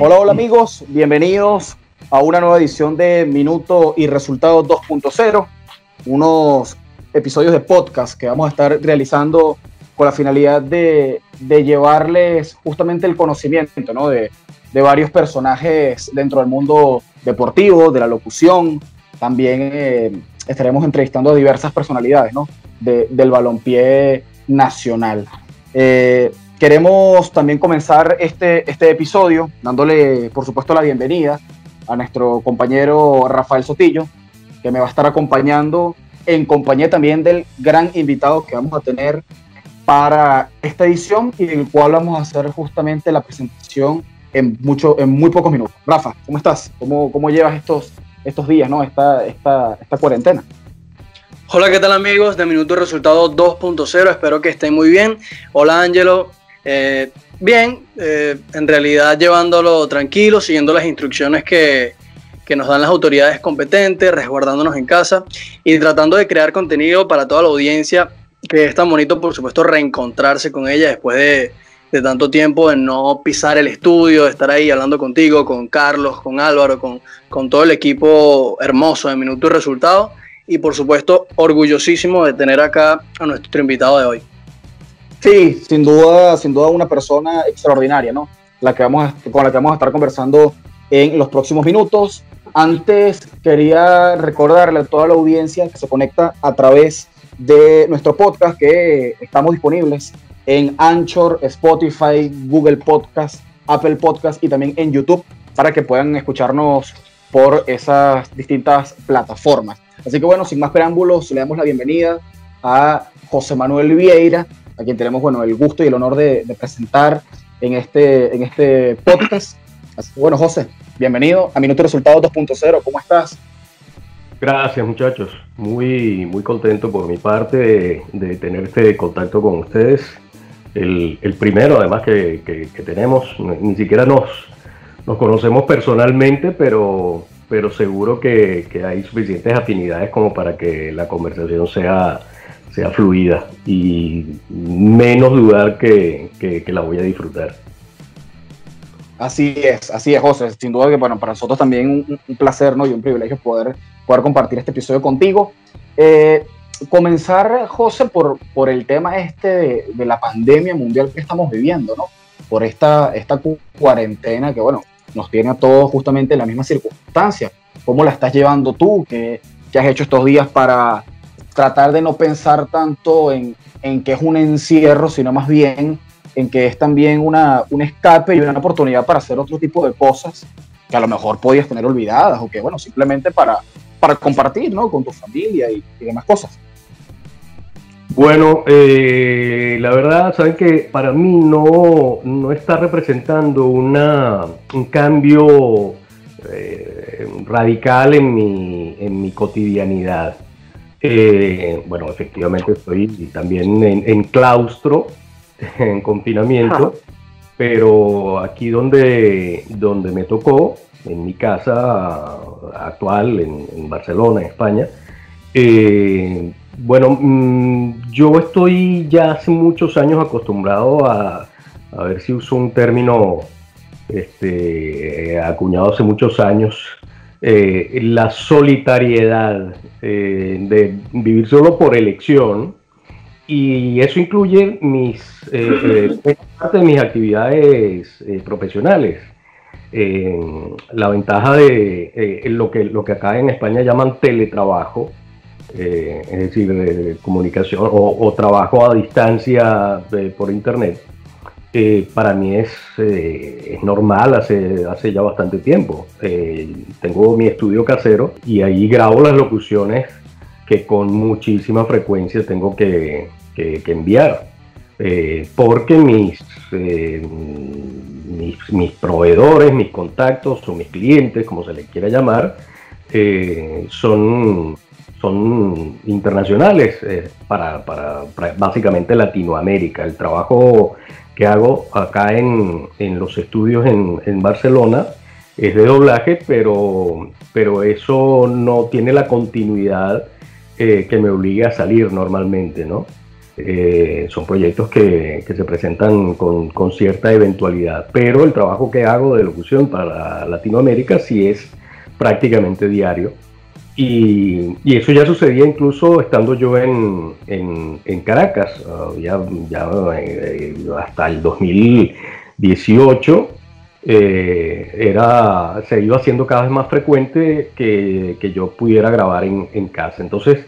Hola, hola amigos, bienvenidos a una nueva edición de Minuto y Resultados 2.0, unos episodios de podcast que vamos a estar realizando con la finalidad de, llevarles justamente el conocimiento ¿no? de, varios personajes dentro del mundo deportivo, de la locución. También eh, estaremos entrevistando a diversas personalidades ¿no? del balompié nacional. Eh, queremos también comenzar este, este episodio dándole, por supuesto, la bienvenida a nuestro compañero Rafael Sotillo, que me va a estar acompañando en compañía también del gran invitado que vamos a tener para esta edición y del cual vamos a hacer justamente la presentación en, mucho, en muy pocos minutos. Rafa, ¿cómo estás? ¿Cómo, cómo llevas estos, estos días, ¿no? esta, esta, esta cuarentena? Hola, ¿qué tal amigos de Minuto Resultado 2.0? Espero que estén muy bien. Hola Ángelo. Eh, bien, eh, en realidad llevándolo tranquilo, siguiendo las instrucciones que, que nos dan las autoridades competentes, resguardándonos en casa y tratando de crear contenido para toda la audiencia, que es tan bonito, por supuesto, reencontrarse con ella después de, de tanto tiempo, de no pisar el estudio, de estar ahí hablando contigo, con Carlos, con Álvaro, con, con todo el equipo hermoso de Minuto y Resultado y por supuesto orgullosísimo de tener acá a nuestro invitado de hoy. Sí, sin duda, sin duda una persona extraordinaria, ¿no? La que vamos con la que vamos a estar conversando en los próximos minutos. Antes quería recordarle a toda la audiencia que se conecta a través de nuestro podcast que estamos disponibles en Anchor, Spotify, Google Podcast, Apple Podcast y también en YouTube para que puedan escucharnos por esas distintas plataformas. Así que bueno, sin más preámbulos, le damos la bienvenida a José Manuel Vieira, a quien tenemos bueno, el gusto y el honor de, presentar en este, en este podcast. Bueno, José, bienvenido a Minuto Resultados 2.0, ¿cómo estás? Gracias muchachos, muy, muy contento por mi parte de, tener este contacto con ustedes. El, primero además que, que tenemos, ni siquiera nos, nos conocemos personalmente, pero, pero seguro que, hay suficientes afinidades como para que la conversación sea, sea fluida y menos dudar que, la voy a disfrutar. Así es, así es, José. Sin duda que bueno, para nosotros también un, placer ¿no? y un privilegio poder, poder compartir este episodio contigo. Eh, comenzar, José, por, por el tema este de, de, la pandemia mundial que estamos viviendo, ¿no? Por esta, esta cuarentena que, bueno, nos tiene a todos justamente en la misma circunstancia. ¿Cómo la estás llevando tú? ¿Qué, has hecho estos días para tratar de no pensar tanto en, que es un encierro, sino más bien en que es también una, un escape y una oportunidad para hacer otro tipo de cosas que a lo mejor podías tener olvidadas o que, bueno, simplemente para, para compartir, ¿no? Con tu familia y demás cosas. Bueno, eh, la verdad, saben que para mí no, no está representando una, un cambio eh, radical en mi, en mi cotidianidad. Eh, bueno, efectivamente estoy también en, claustro, en confinamiento, pero aquí donde, donde me tocó, en mi casa actual, en, en Barcelona, España, bueno, mm, yo estoy ya hace muchos años acostumbrado a, a ver si uso un término este, acuñado hace muchos años, eh, la solitariedad eh, de vivir solo por elección y eso incluye mis, eh, parte de mis actividades profesionales. la ventaja de lo, que, lo que acá en España llaman teletrabajo, eh, es decir, de comunicación o, trabajo a distancia por internet, eh, para mí es, eh, es, normal hace, hace ya bastante tiempo. tengo mi estudio casero y ahí grabo las locuciones que con muchísima frecuencia tengo que, que, enviar. porque mis, mis, proveedores, mis contactos o mis clientes, como se les quiera llamar, son son internacionales eh, para, básicamente Latinoamérica. El trabajo que hago acá en, los estudios en, Barcelona es de doblaje, pero, pero eso no tiene la continuidad eh, que me obliga a salir normalmente, ¿no? Eh, son proyectos que, se presentan con, cierta eventualidad, pero el trabajo que hago de locución para Latinoamérica sí es prácticamente diario. Y, eso ya sucedía incluso estando yo en, Caracas, uh, ya, eh, hasta el 2018 eh, era, se iba haciendo cada vez más frecuente que, yo pudiera grabar en, casa. Entonces,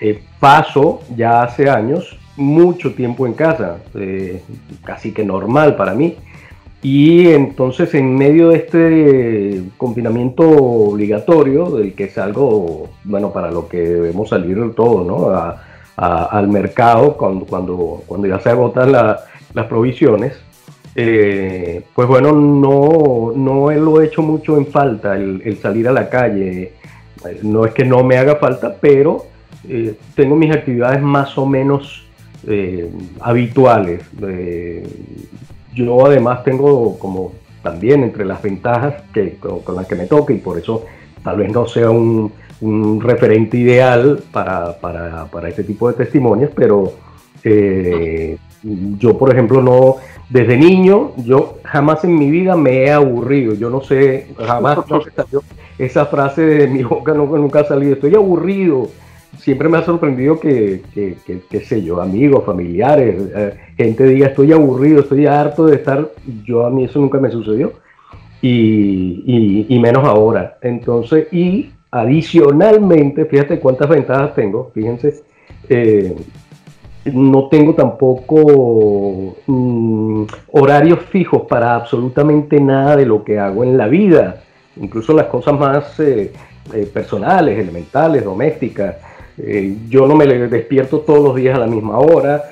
eh, paso ya hace años mucho tiempo en casa, eh, casi que normal para mí. Y entonces en medio de este confinamiento obligatorio, del que es algo, bueno, para lo que debemos salir todos, ¿no? al mercado cuando, cuando, cuando ya se agotan las provisiones, eh, pues bueno, no, no lo he hecho mucho en falta el, salir a la calle. No es que no me haga falta, pero eh, tengo mis actividades más o menos eh, habituales. Yo además tengo como también entre las ventajas que, con, las que me toca y por eso tal vez no sea un, referente ideal para, para, para, este tipo de testimonios, pero yo por ejemplo no desde niño, yo jamás en mi vida me he aburrido. Yo no sé, jamás esa frase de mi boca nunca, ha salido. Estoy aburrido. Siempre me ha sorprendido que, que, sé yo, amigos, familiares, eh, gente diga estoy aburrido, estoy harto de estar. Yo a mí eso nunca me sucedió. Y, y, menos ahora. Entonces, y adicionalmente, fíjate cuántas ventajas tengo, fíjense, eh, no tengo tampoco mm, horarios fijos para absolutamente nada de lo que hago en la vida, incluso las cosas más eh, eh, personales, elementales, domésticas. Eh, yo no me despierto todos los días a la misma hora,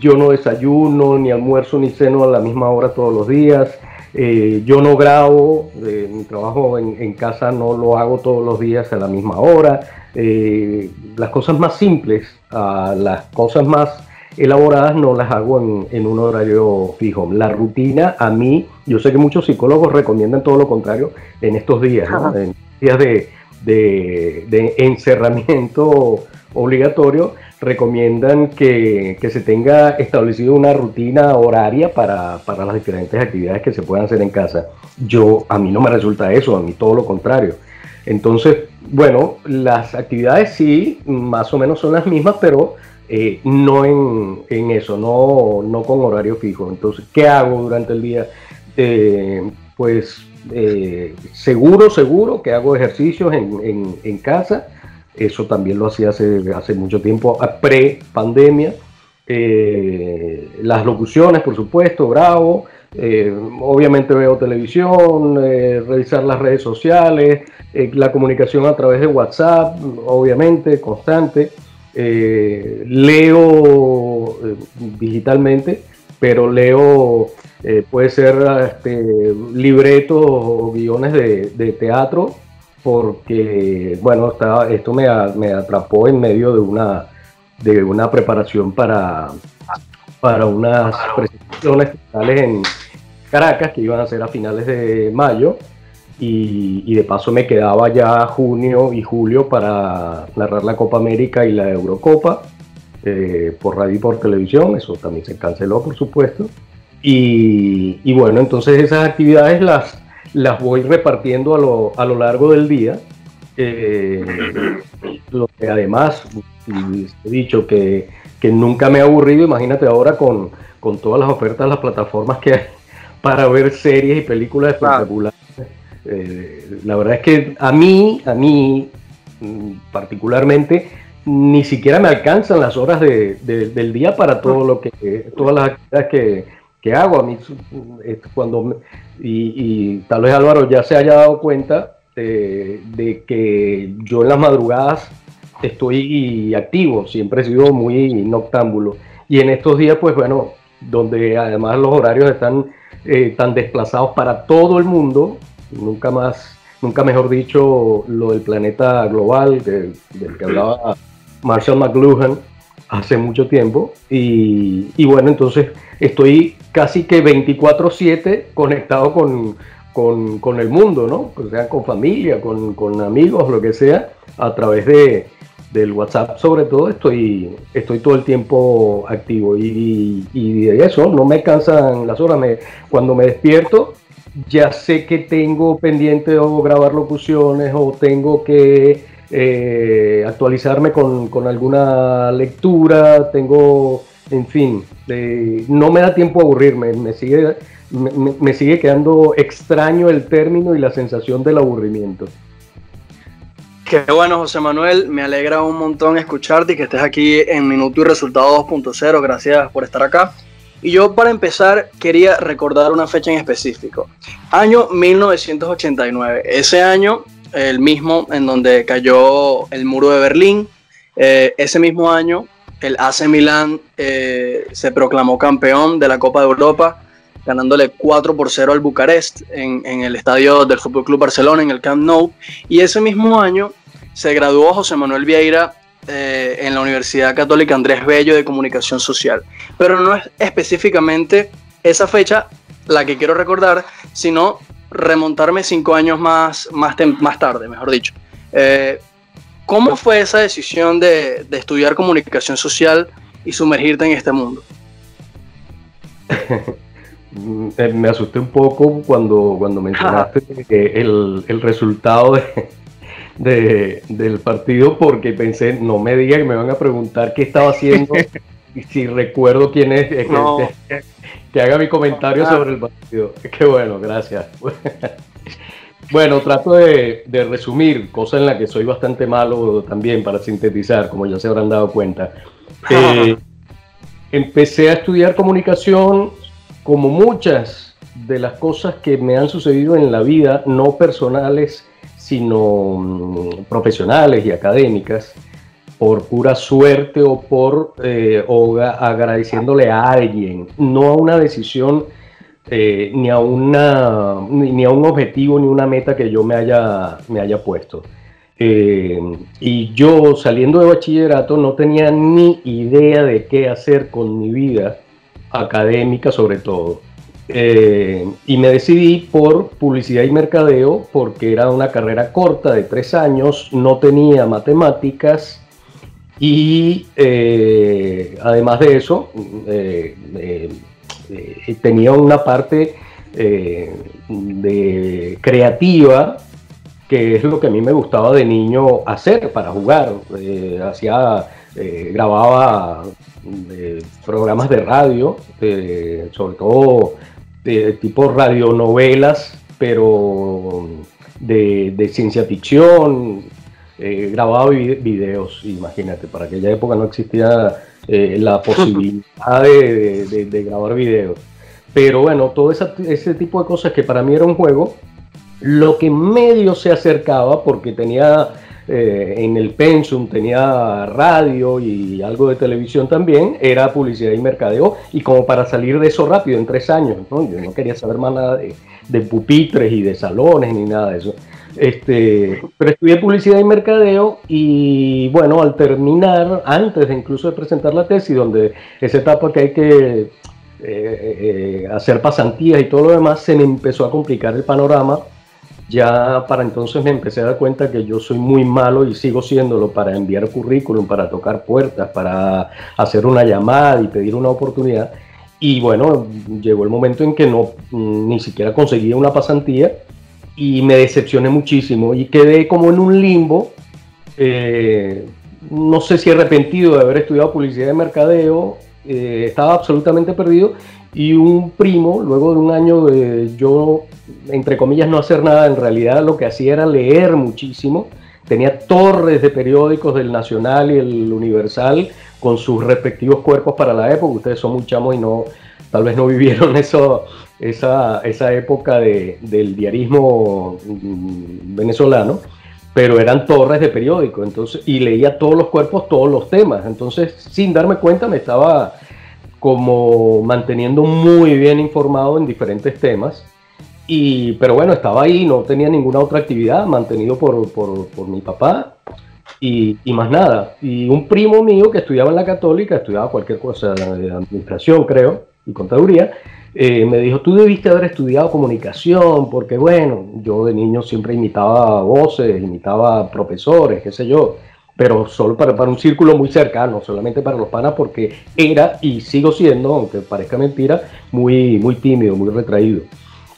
yo no desayuno, ni almuerzo, ni ceno a la misma hora todos los días. yo no grabo, mi trabajo en, en, casa no lo hago todos los días a la misma hora. las cosas más simples las cosas más elaboradas no las hago en, un horario fijo. La rutina a mí, yo sé que muchos psicólogos recomiendan todo lo contrario en estos días, en días de, de, encerramiento obligatorio, recomiendan que, se tenga establecido una rutina horaria para, para, las diferentes actividades que se puedan hacer en casa. Yo, a mí no me resulta eso, a mí todo lo contrario. Entonces, bueno, las actividades sí, más o menos son las mismas, pero eh, no en, eso, no, con horario fijo. Entonces, ¿qué hago durante el día? Eh, pues eh, seguro, seguro que hago ejercicios en, casa. Eso también lo hacía hace, hace mucho tiempo, pre-pandemia. las locuciones, por supuesto, bravo. obviamente veo televisión, revisar las redes sociales, eh, la comunicación a través de WhatsApp, obviamente, constante. Eh, leo eh, digitalmente, pero leo, puede ser este, libretos o guiones de, teatro, porque, bueno, esto me, atrapó en medio de una, de una preparación para, para unas presentaciones en Caracas que iban a ser a finales de mayo y, de paso me quedaba ya junio y julio para narrar la Copa América y la Eurocopa eh, por radio y por televisión, eso también se canceló por supuesto. Y, bueno, entonces esas actividades las, las voy repartiendo a lo, a lo largo del día. Eh, lo que además he dicho que, que, nunca me he aburrido, imagínate ahora con, con todas las ofertas, las plataformas que hay para ver series y películas espectaculares. Eh, la verdad es que a mí, a mí mm, particularmente, ni siquiera me alcanzan las horas del día para todo lo que, todas las actividades que, hago. A mí, cuando, y, tal vez Álvaro ya se haya dado cuenta de, que yo en las madrugadas estoy activo, siempre he sido muy noctámbulo. Y en estos días, pues bueno, donde además los horarios están eh, tan desplazados para todo el mundo, nunca más, nunca mejor dicho, lo del planeta global del que hablaba Marshall McLuhan hace mucho tiempo. Y, bueno, entonces estoy casi que 24/7 conectado con, el mundo, ¿no? O sea, con familia, con, amigos, lo que sea, a través de, del WhatsApp sobre todo, estoy, estoy todo el tiempo activo y, de eso no me cansan las horas. Me, cuando me despierto ya sé que tengo pendiente o grabar locuciones o tengo que eh, actualizarme con, con, alguna lectura, tengo, en fin, no me da tiempo a aburrirme, me sigue, me sigue quedando extraño el término y la sensación del aburrimiento. Qué bueno, José Manuel. Me alegra un montón escucharte y que estés aquí en Minuto y Resultado 2.0. Gracias por estar acá. Y yo para empezar quería recordar una fecha en específico. Año 1989. Ese año, el mismo en donde cayó el muro de Berlín. Eh, ese mismo año, el AC Milán eh, se proclamó campeón de la Copa de Europa, ganándole 4 por 0 al Bucarest en, el estadio del Fútbol Club Barcelona, en el Camp Nou. Y ese mismo año se graduó José Manuel Vieira eh, en la Universidad Católica Andrés Bello de Comunicación Social. Pero no es específicamente esa fecha la que quiero recordar, sino remontarme cinco años más, más, más tarde, mejor dicho. Eh, ¿Cómo fue esa decisión de, estudiar comunicación social y sumergirte en este mundo? Eh, me asusté un poco cuando, cuando mencionaste el, el resultado de, de, del partido porque pensé, no me diga que me van a preguntar qué estaba haciendo y si recuerdo quién es, que, haga mi comentario ah. sobre el partido. Qué bueno, gracias. Bueno, trato de, resumir, cosa en la que soy bastante malo también para sintetizar, como ya se habrán dado cuenta. Eh, empecé a estudiar comunicación como muchas de las cosas que me han sucedido en la vida, no personales, sino mm, profesionales y académicas, por pura suerte o por eh, agradeciéndole a alguien, no a una decisión eh, ni, a una, ni, a un objetivo ni una meta que yo me haya, me haya puesto. Eh, y yo saliendo de bachillerato no tenía ni idea de qué hacer con mi vida académica sobre todo. Eh, y me decidí por publicidad y mercadeo porque era una carrera corta de tres años, no tenía matemáticas y eh, además de eso eh, tenía una parte de creativa que es lo que a mí me gustaba de niño hacer para jugar. hacía, grababa programas de radio, sobre todo de tipo radionovelas, pero de, ciencia ficción, eh, grababa videos, imagínate, para aquella época no existía eh, la posibilidad de, grabar videos. Pero bueno, todo ese tipo de cosas que para mí era un juego, lo que medio se acercaba, porque tenía eh, en el pensum tenía radio y algo de televisión también, era publicidad y mercadeo, y como para salir de eso rápido, en tres años, ¿no? yo no quería saber más nada de, pupitres y de salones ni nada de eso. Este, pero estudié publicidad y mercadeo y bueno, al terminar, antes de incluso de presentar la tesis, donde esa etapa que hay que eh, eh, hacer pasantías y todo lo demás, se me empezó a complicar el panorama ya para entonces me empecé a dar cuenta que yo soy muy malo y sigo siéndolo para enviar currículum, para tocar puertas, para hacer una llamada y pedir una oportunidad. Y bueno, llegó el momento en que no ni siquiera conseguía una pasantía y me decepcioné muchísimo y quedé como en un limbo. Eh, no sé si arrepentido de haber estudiado publicidad de mercadeo, eh, estaba absolutamente perdido y un primo, luego de un año de yo, entre comillas, no hacer nada, en realidad lo que hacía era leer muchísimo. Tenía torres de periódicos del Nacional y el Universal con sus respectivos cuerpos para la época. Ustedes son muy y no, tal vez no vivieron eso, esa, esa época de, del diarismo mm, venezolano, pero eran torres de periódicos. Entonces, y leía todos los cuerpos, todos los temas. Entonces, sin darme cuenta, me estaba como manteniendo muy bien informado en diferentes temas. Y, pero bueno, estaba ahí, no tenía ninguna otra actividad, mantenido por, por, por mi papá y, y, más nada. Y un primo mío que estudiaba en la católica, estudiaba cualquier cosa de administración, creo, y contaduría, eh, me dijo, tú debiste haber estudiado comunicación, porque bueno, yo de niño siempre imitaba voces, imitaba profesores, qué sé yo. pero solo para, para un círculo muy cercano, solamente para los panas, porque era y sigo siendo, aunque parezca mentira, muy, muy tímido, muy retraído.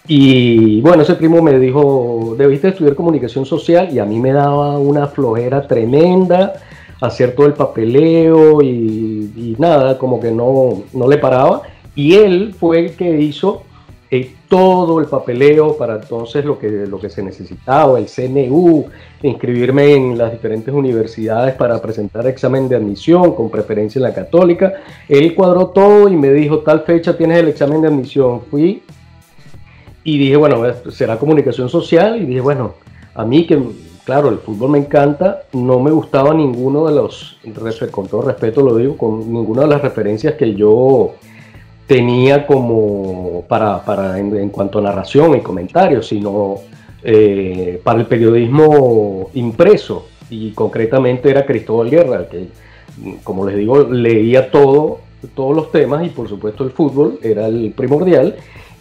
Y bueno, ese primo me dijo, debiste estudiar comunicación social y a mí me daba una flojera tremenda hacer todo el papeleo y, nada, como que no, no le paraba. Y él fue el que hizo eh, todo el papeleo para entonces lo que, lo que se necesitaba, el CNU, inscribirme en las diferentes universidades para presentar examen de admisión con preferencia en la católica. Él cuadró todo y me dijo, tal fecha tienes el examen de admisión. Fui y dije, bueno, será comunicación social. Y dije, bueno, a mí que, claro, el fútbol me encanta, no me gustaba ninguno de los, con todo respeto lo digo, con ninguna de las referencias que yo tenía como para, para en, cuanto a narración y comentarios, sino eh, para el periodismo impreso. Y concretamente era Cristóbal Guerra, que, como les digo, leía todo, todos los temas y por supuesto el fútbol era el primordial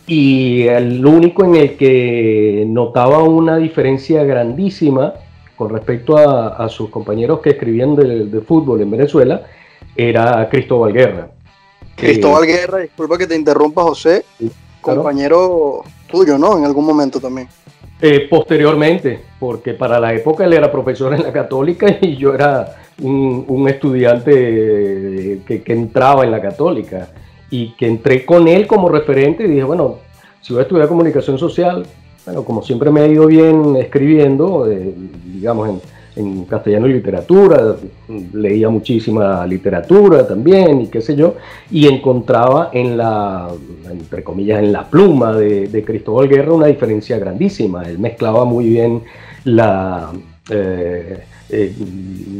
y el único en el que notaba una diferencia grandísima con respecto a, sus compañeros que escribían de, fútbol en Venezuela era Cristóbal Guerra. Cristóbal Guerra, disculpa que te interrumpa José, compañero tuyo, ¿no? En algún momento también. Eh, posteriormente, porque para la época él era profesor en la católica y yo era un, estudiante que, que entraba en la católica y que entré con él como referente y dije, bueno, si voy a estudiar comunicación social, bueno, como siempre me ha ido bien escribiendo, eh, digamos, en, en, castellano y literatura, leía muchísima literatura también y qué sé yo, y encontraba en la, entre comillas, en la pluma de, de Cristóbal Guerra una diferencia grandísima. Él mezclaba muy bien la... Eh, eh,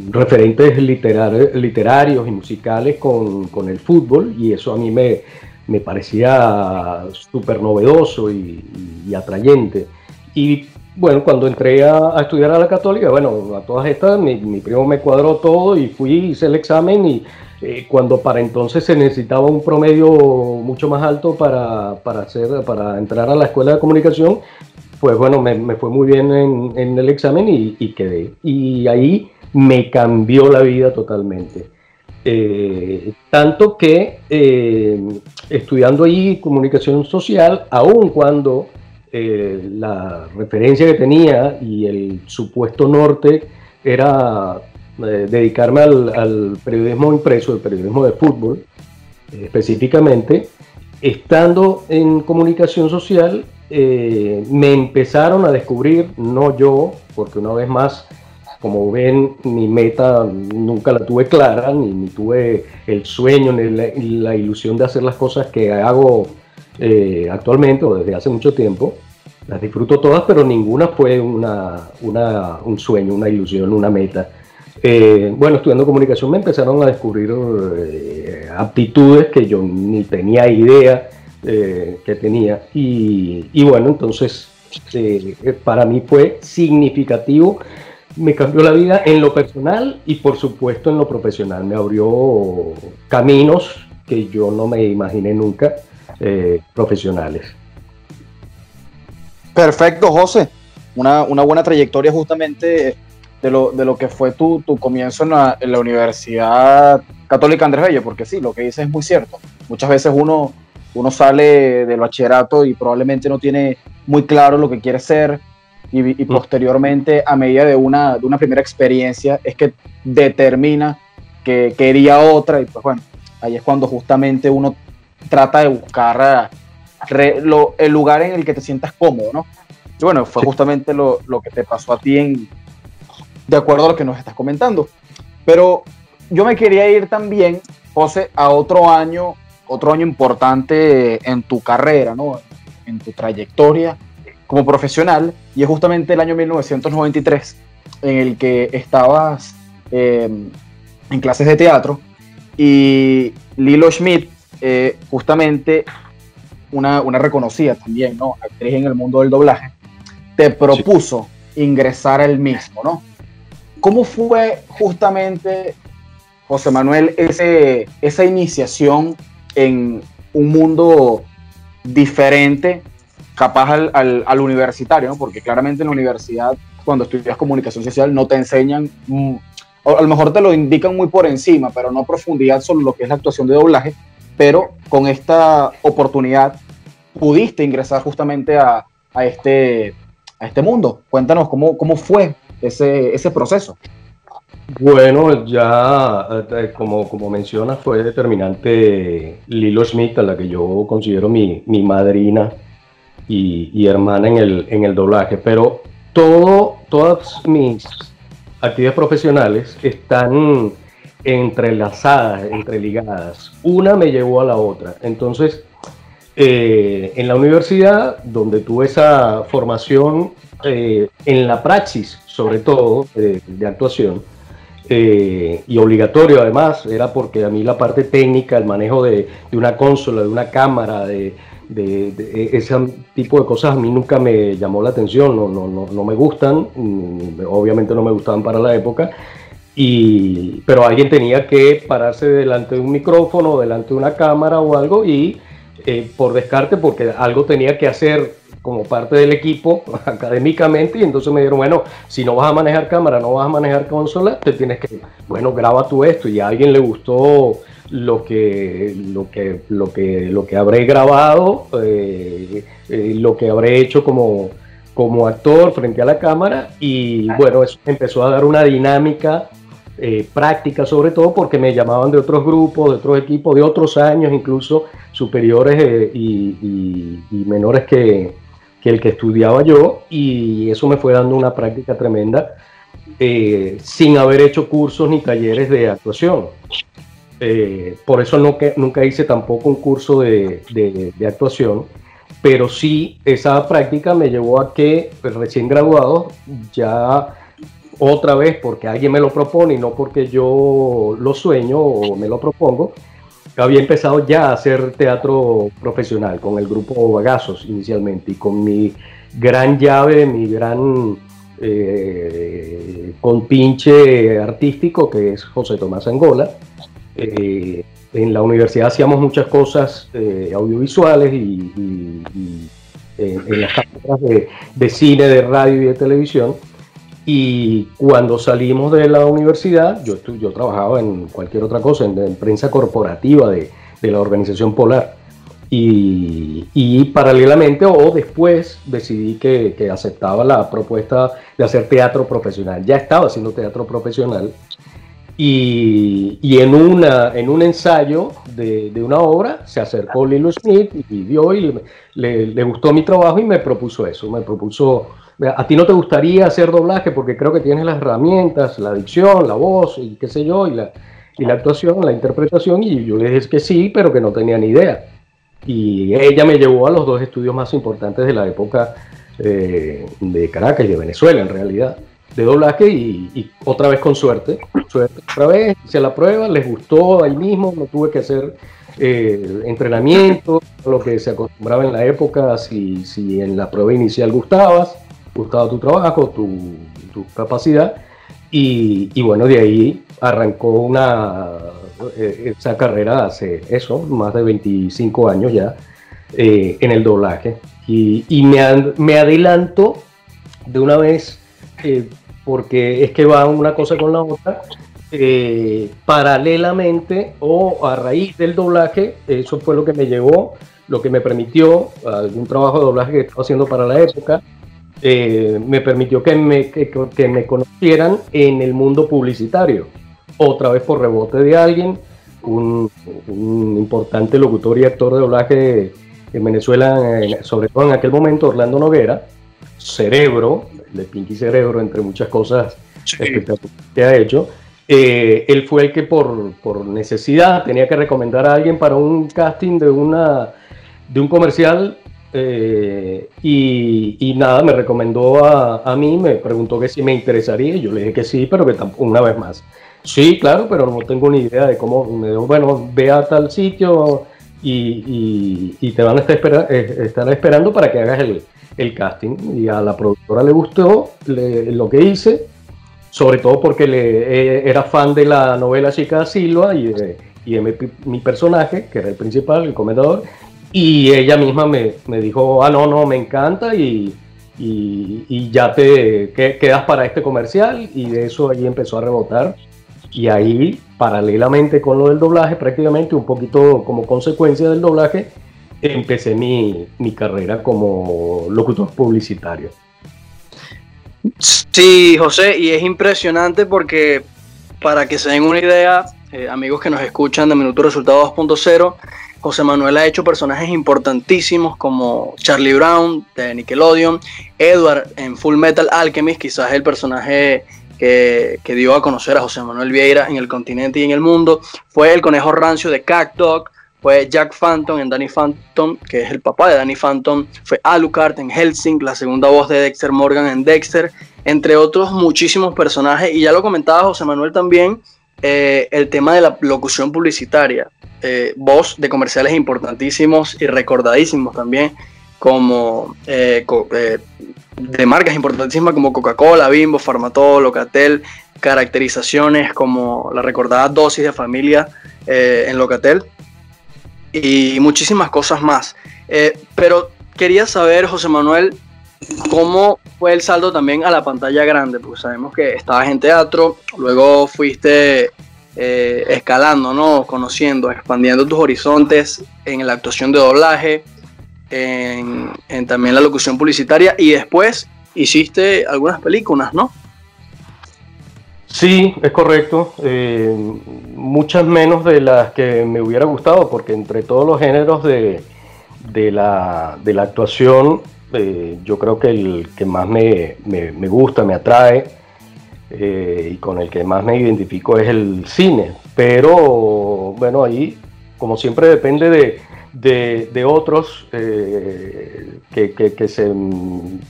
referentes literarios y musicales con, el fútbol y eso a mí me, me parecía súper novedoso y, atrayente. Y bueno, cuando entré a, estudiar a la católica, bueno, a todas estas, mi, primo me cuadró todo y fui, hice el examen y eh, cuando para entonces se necesitaba un promedio mucho más alto para, hacer, para entrar a la escuela de comunicación, pues bueno, me, fue muy bien en, el examen y, quedé. Y ahí me cambió la vida totalmente. Eh, tanto que eh, estudiando ahí comunicación social, aun cuando eh, la referencia que tenía y el supuesto norte era dedicarme al, al, periodismo impreso, el periodismo de fútbol específicamente, estando en comunicación social eh, me empezaron a descubrir, no yo, porque una vez más, como ven, mi meta nunca la tuve clara, ni, tuve el sueño, ni la, ilusión de hacer las cosas que hago eh, actualmente o desde hace mucho tiempo. Las disfruto todas, pero ninguna fue una, un sueño, una ilusión, una meta. Eh, bueno, estudiando comunicación me empezaron a descubrir aptitudes que yo ni tenía idea eh, que tenía. Y, bueno, entonces eh, para mí fue significativo, me cambió la vida en lo personal y por supuesto en lo profesional. Me abrió caminos que yo no me imaginé nunca eh, profesionales. Perfecto, José. Una, una, buena trayectoria justamente de lo, de lo que fue tu, tu comienzo en la, en la, Universidad Católica Andrés Bello, porque sí, lo que dices es muy cierto. Muchas veces uno uno sale del bachillerato y probablemente no tiene muy claro lo que quiere ser y, mm. posteriormente a medida de una, de una primera experiencia es que determina que quería otra y pues bueno, ahí es cuando justamente uno trata de buscar eh, el lugar en el que te sientas cómodo, ¿no? Y bueno, fue justamente lo, lo, que te pasó a ti en, de acuerdo a lo que nos estás comentando. Pero yo me quería ir también, José, a otro año otro año importante en tu carrera, ¿no? en tu trayectoria como profesional, y es justamente el año 1993 en el que estabas eh, en clases de teatro y Lilo Schmidt, eh, justamente una, una, reconocida también, ¿no? Actriz en el mundo del doblaje, te propuso ingresar al mismo, ¿no? ¿Cómo fue justamente, José Manuel, ese, esa iniciación en un mundo diferente, capaz al, al, universitario, ¿no? porque claramente en la universidad, cuando estudias comunicación social, no te enseñan mm, a lo mejor te lo indican muy por encima, pero no profundidad sobre lo que es la actuación de doblaje, pero con esta oportunidad pudiste ingresar justamente a, a este, a este mundo. Cuéntanos cómo, cómo fue ese, ese proceso. Bueno, ya eh, como, como mencionas, fue determinante Lilo Smith, a la que yo considero mi, mi madrina y, y, hermana en el, en el doblaje, pero todo, todas mis actividades profesionales están entrelazadas, entreligadas. Una me llevó a la otra. Entonces, eh, en la universidad, donde tuve esa formación eh, en la praxis, sobre todo, de actuación, eh, y obligatorio además, era porque a mí la parte técnica, el manejo de, una consola, de una cámara, de, ese tipo de cosas a mí nunca me llamó la atención, no, no, no, me gustan, obviamente no me gustaban para la época, y, pero alguien tenía que pararse delante de un micrófono, delante de una cámara o algo y eh, por descarte, porque algo tenía que hacer como parte del equipo académicamente y entonces me dijeron, bueno, si no vas a manejar cámara, no vas a manejar consola, te tienes que, bueno, graba tú esto y a alguien le gustó lo que, lo que, lo que, lo que habré grabado, eh, eh, lo que habré hecho como, como actor frente a la cámara y bueno, eso empezó a dar una dinámica eh, práctica sobre todo porque me llamaban de otros grupos, de otros equipos, de otros años, incluso superiores y, menores que, el que estudiaba yo y eso me fue dando una práctica tremenda eh, sin haber hecho cursos ni talleres de actuación. Eh, por eso no, que, nunca hice tampoco un curso de, actuación, pero sí esa práctica me llevó a que pues, recién graduado ya otra vez porque alguien me lo propone y no porque yo lo sueño o me lo propongo, había empezado ya a hacer teatro profesional con el grupo Bagazos inicialmente y con mi gran llave, mi gran eh, compinche artístico que es José Tomás Angola. Eh, en la universidad hacíamos muchas cosas eh, audiovisuales y, en las cámaras de, de, cine, de radio y de televisión. Y cuando salimos de la universidad, yo, yo trabajaba en cualquier otra cosa, en, prensa corporativa de, de, la organización Polar. Y, y, paralelamente o después decidí que, que, aceptaba la propuesta de hacer teatro profesional. Ya estaba haciendo teatro profesional. Y, y en, una, en un ensayo de, de, una obra se acercó Lilo Smith y vio y le, gustó mi trabajo y me propuso eso. Me propuso a ti no te gustaría hacer doblaje porque creo que tienes las herramientas, la dicción, la voz y qué sé yo, y la, y la actuación, la interpretación, y yo le dije que sí, pero que no tenía ni idea. Y ella me llevó a los dos estudios más importantes de la época eh, de Caracas y de Venezuela, en realidad, de doblaje, y, otra vez con suerte, suerte, otra vez, hice la prueba, les gustó ahí mismo, no tuve que hacer eh, entrenamiento, lo que se acostumbraba en la época, si, si en la prueba inicial gustabas gustaba tu trabajo, tu, capacidad, y, bueno, de ahí arrancó una, eh, esa carrera hace eso, más de 25 años ya, eh, en el doblaje. Y, me, me, adelanto de una vez, porque es que va una cosa con la otra, paralelamente o a raíz del doblaje, eso fue lo que me llevó, lo que me permitió algún trabajo de doblaje que estaba haciendo para la época, eh, me permitió que me, que, me conocieran en el mundo publicitario. Otra vez por rebote de alguien, un, importante locutor y actor de doblaje en Venezuela, sobre todo en aquel momento, Orlando Noguera, Cerebro, de Pinky Cerebro, entre muchas cosas que ha hecho. Eh, él fue el que por, por, necesidad tenía que recomendar a alguien para un casting de, una, de un comercial eh, y, nada, me recomendó a, mí, me preguntó que si me interesaría, yo le dije que sí, pero que tampoco, una vez más. Sí, claro, pero no tengo ni idea de cómo, me dijo, bueno, ve a tal sitio y, te van a estar, eh, esperando para que hagas el, casting. Y a la productora le gustó lo que hice, sobre todo porque le, eh, era fan de la novela Chica Silva y de, y de mi, mi, personaje, que era el principal, el comendador, y ella misma me, me dijo, ah, no, no, me encanta y, y, ya te quedas para este comercial y de eso ahí empezó a rebotar Y ahí, paralelamente con lo del doblaje, prácticamente un poquito como consecuencia del doblaje, empecé mi, mi carrera como locutor publicitario. Sí, José, y es impresionante porque para que se den una idea, eh, amigos que nos escuchan de Minuto Resultado 2.0, José Manuel ha hecho personajes importantísimos como Charlie Brown de Nickelodeon, Edward en Full Metal Alchemist, quizás el personaje que, dio a conocer a José Manuel Vieira en el continente y en el mundo, fue el conejo rancio de Cactus, fue Jack Phantom en Danny Phantom, que es el papá de Danny Phantom, fue Alucard en Helsing, la segunda voz de Dexter Morgan en Dexter, entre otros muchísimos personajes, y ya lo comentaba José Manuel también, eh, el tema de la locución publicitaria, eh, voz de comerciales importantísimos y recordadísimos también, como eh, de marcas importantísimas como Coca-Cola, Bimbo, Farmatol, Locatel, caracterizaciones como la recordada dosis de familia en Locatel y muchísimas cosas más. Eh, pero quería saber, José Manuel, cómo fue el saldo también a la pantalla grande, porque sabemos que estabas en teatro, luego fuiste eh, escalando, ¿no? Conociendo, expandiendo tus horizontes en la actuación de doblaje, en, también la locución publicitaria y después hiciste algunas películas, ¿no? Sí, es correcto. Eh, muchas menos de las que me hubiera gustado, porque entre todos los géneros de, la, actuación, eh, yo creo que el que más me, gusta, me atrae eh, y con el que más me identifico es el cine. Pero bueno, ahí, como siempre, depende de, otros que, que, se,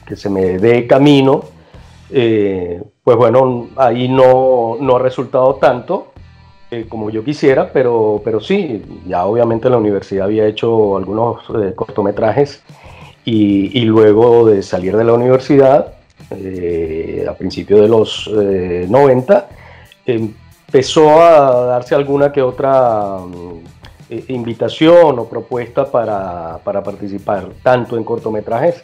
que se me dé camino eh, pues bueno, ahí no, no ha resultado tanto eh, como yo quisiera, pero, pero sí, ya obviamente la universidad había hecho algunos eh, cortometrajes y, luego de salir de la universidad, a principios de los 90, empezó a darse alguna que otra mm, invitación o propuesta para, para participar tanto en cortometrajes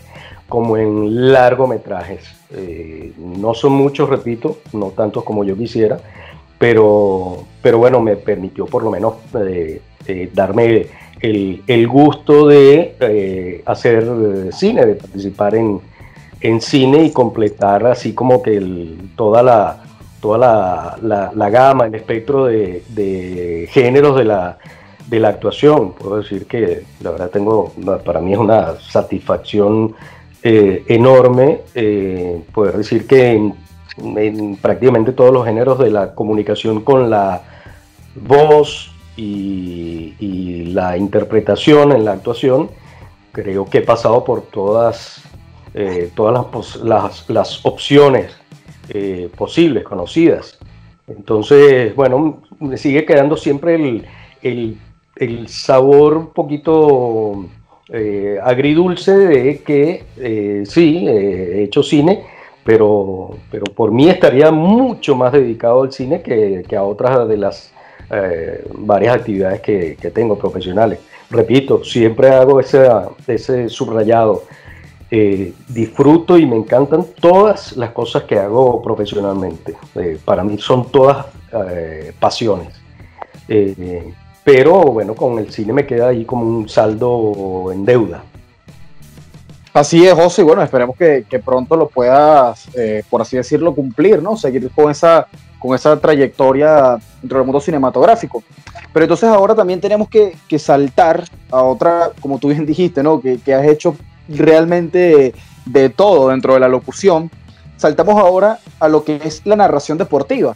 como en largometrajes. Eh, no son muchos, repito, no tantos como yo quisiera, pero, pero bueno, me permitió por lo menos eh, eh, darme el, gusto de hacer cine, de participar en, cine y completar así como que toda la toda la, gama, el espectro de, géneros de la, de la actuación. Puedo decir que la verdad tengo, para mí es una satisfacción eh, enorme eh, poder decir que en, prácticamente todos los géneros de la comunicación con la voz y, la interpretación en la actuación, creo que he pasado por todas, eh, todas las, opciones posibles, conocidas. Entonces, bueno, me sigue quedando siempre el, el sabor un poquito eh, agridulce de que eh, sí, eh, he hecho cine, pero, pero por mí estaría mucho más dedicado al cine que, a otras de las varias actividades que, tengo profesionales. Repito, siempre hago ese, ese subrayado. disfruto y me encantan todas las cosas que hago profesionalmente. para mí son todas pasiones pero bueno, con el cine me queda ahí como un saldo en deuda. Así es, José, y bueno, esperemos que, pronto lo puedas, eh, por así decirlo, cumplir, ¿no? Seguir con esa, con esa trayectoria dentro del mundo cinematográfico. Pero entonces ahora también tenemos que, saltar a otra, como tú bien dijiste, ¿no? Que, que has hecho realmente de todo dentro de la locución. Saltamos ahora a lo que es la narración deportiva.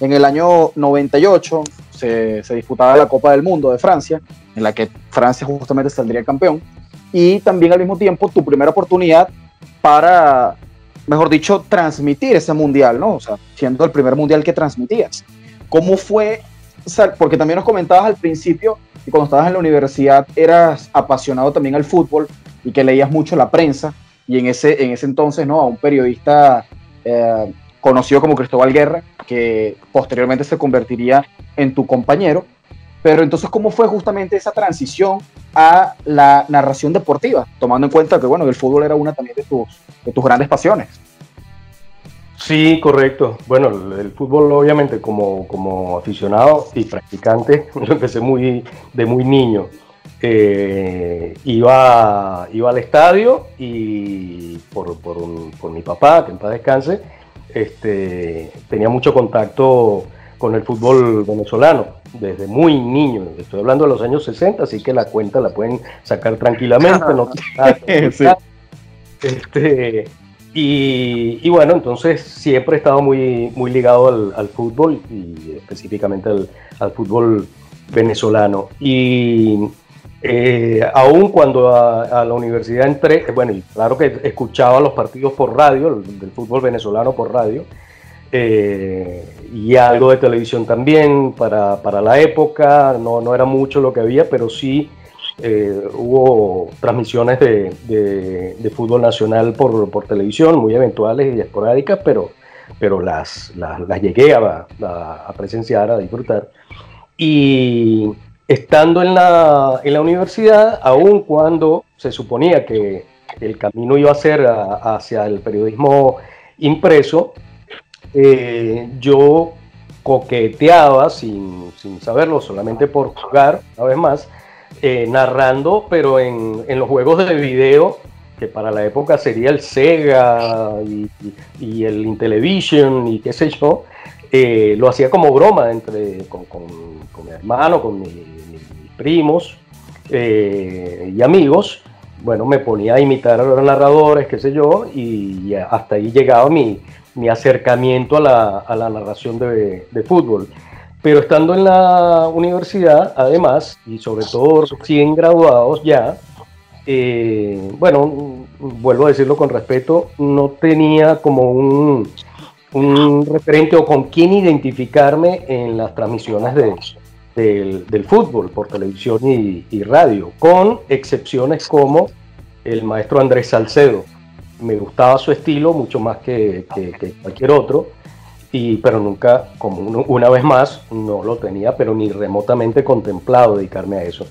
En el año 98 se, disputaba la Copa del Mundo de Francia, en la que Francia justamente saldría campeón, y también al mismo tiempo tu primera oportunidad para, mejor dicho, transmitir ese mundial, ¿no? O sea, siendo el primer mundial que transmitías. ¿Cómo fue? Porque también nos comentabas al principio que cuando estabas en la universidad eras apasionado también al fútbol y que leías mucho la prensa y en ese, en ese entonces, ¿no? A un periodista eh, conocido como Cristóbal Guerra, que posteriormente se convertiría en tu compañero. Pero entonces, ¿cómo fue justamente esa transición a la narración deportiva? Tomando en cuenta que, bueno, el fútbol era una también de tus, de tus grandes pasiones. Sí, correcto. Bueno, el, fútbol obviamente como, como aficionado y practicante lo empecé muy, de muy niño. Eh, iba, iba al estadio y por, por, mi papá, que en paz descanse, este, tenía mucho contacto con el fútbol venezolano desde muy niño. Estoy hablando de los años 60, así que la cuenta la pueden sacar tranquilamente. no, este, y, bueno, entonces siempre he estado muy, muy ligado al, fútbol y específicamente al, fútbol venezolano. Y eh, aún cuando a, la universidad entré, bueno, y claro que escuchaba los partidos por radio, del fútbol venezolano por radio, eh, y algo de televisión también para, para, la época, no, no era mucho lo que había, pero sí eh, hubo transmisiones de, de, fútbol nacional por, por, televisión, muy eventuales y esporádicas, pero, pero las, las, llegué a, a, presenciar, a disfrutar. Y estando en la, en la universidad, aun cuando se suponía que el camino iba a ser hacia el periodismo impreso, eh, yo coqueteaba sin, sin, saberlo, solamente por jugar, una vez más, eh, narrando, pero en, en, los juegos de video, que para la época sería el Sega y, el Intellivision y qué sé yo, eh, lo hacía como broma entre, con, con, mi hermano, con mis primos y amigos. Bueno, me ponía a imitar a los narradores, qué sé yo, y hasta ahí llegaba mi, mi acercamiento a la, a la narración de, de fútbol. Pero estando en la universidad, además, y sobre todo recién graduados ya, eh, bueno, vuelvo a decirlo con respeto, no tenía como un, un referente o con quién identificarme en las transmisiones de, del, del, fútbol por televisión y, y, radio, con excepciones como el maestro Andrés Salcedo. Me gustaba su estilo mucho más que, cualquier otro pero nunca, como una vez más, no lo tenía, pero ni remotamente contemplado dedicarme a eso.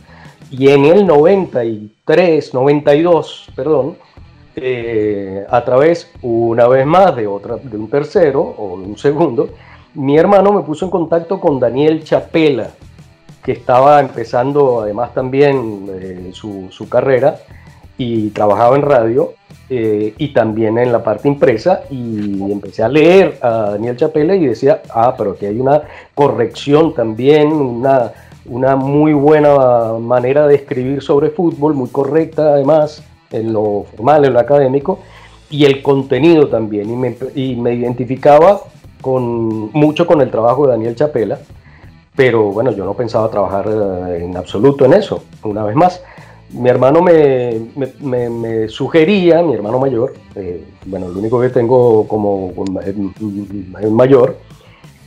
Y en el 93, 92, perdón, eh, a través, una vez más, de, otra, de un tercero o un segundo, mi hermano me puso en contacto con Daniel Chapela, que estaba empezando además también eh, su, su carrera y trabajaba en radio eh, y también en la parte impresa y empecé a leer a Daniel Chapela y decía, ah, pero aquí hay una corrección también, una, una muy buena manera de escribir sobre fútbol, muy correcta además en lo formal, en lo académico, y el contenido también, y me, y me identificaba con, mucho con el trabajo de Daniel Chapela, pero bueno, yo no pensaba trabajar eh, en absoluto en eso, una vez más mi hermano me, me, me, sugería, mi hermano mayor, eh, bueno, el único que tengo como es mayor,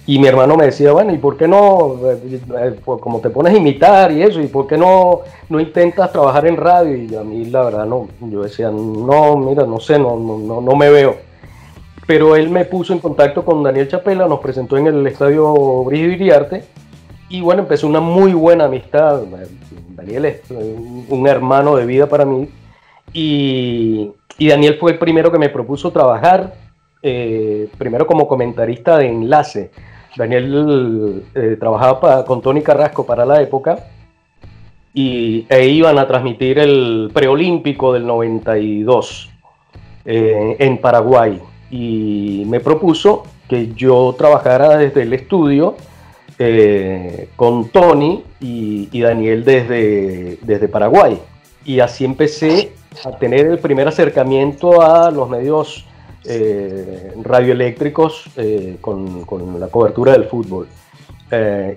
y mi hermano me decía, bueno, ¿y por qué no, eh, eh, pues, como te pones a imitar y eso, ¿y por qué no, no intentas trabajar en radio? Y a mí la verdad no, yo decía, no, mira, no sé, no, no, no me veo. Pero él me puso en contacto con Daniel Chapela, nos presentó en el estadio Brigido Iriarte, y bueno, empezó una muy buena amistad. Daniel es un hermano de vida para mí. Y, Daniel fue el primero que me propuso trabajar, eh, primero como comentarista de enlace. Daniel eh, trabajaba con Tony Carrasco para la época y, e iban a transmitir el preolímpico del 92 eh, en Paraguay. Y me propuso que yo trabajara desde el estudio eh, con Tony y, Daniel desde, desde Paraguay. Y así empecé a tener el primer acercamiento a los medios eh, radioeléctricos eh, con, con, la cobertura del fútbol.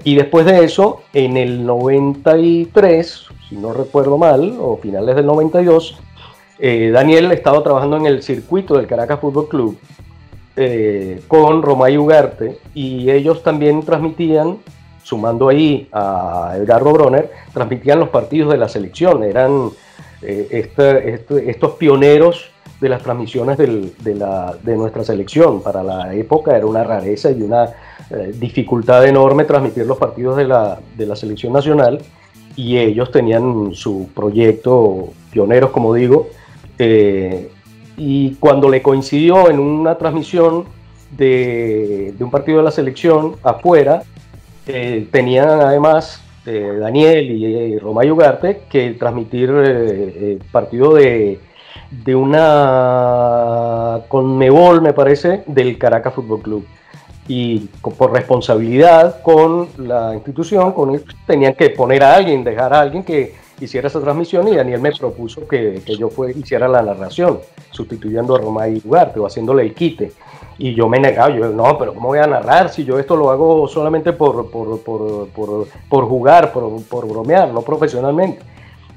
y después de eso, en el 93, si no recuerdo mal, o finales del 92, Daniel estaba trabajando en el circuito del Caracas Fútbol Club eh, con Romay Ugarte y ellos también transmitían, sumando ahí a Edgardo Broner, transmitían los partidos de la selección, eran eh, este, estos pioneros de las transmisiones de, la, de, nuestra selección. Para la época era una rareza y una eh, dificultad enorme transmitir los partidos de la, de la selección nacional y ellos tenían su proyecto, pioneros como digo, y cuando le coincidió en una transmisión de, un partido de la selección afuera, eh, tenían además eh, Daniel y, Romayo Ugarte que transmitir eh, partido de, de una Conmebol, me parece, del Caracas Fútbol Club. Y por responsabilidad con la institución, con tenían que poner a alguien, dejar a alguien que hiciera esa transmisión y Daniel me propuso que, que yo fue, hiciera la narración, sustituyendo a Romay Ugarte o haciéndole el quite. Y yo me negaba, yo no, pero ¿cómo voy a narrar si yo esto lo hago solamente por, por, por, por jugar, por, bromear, no profesionalmente?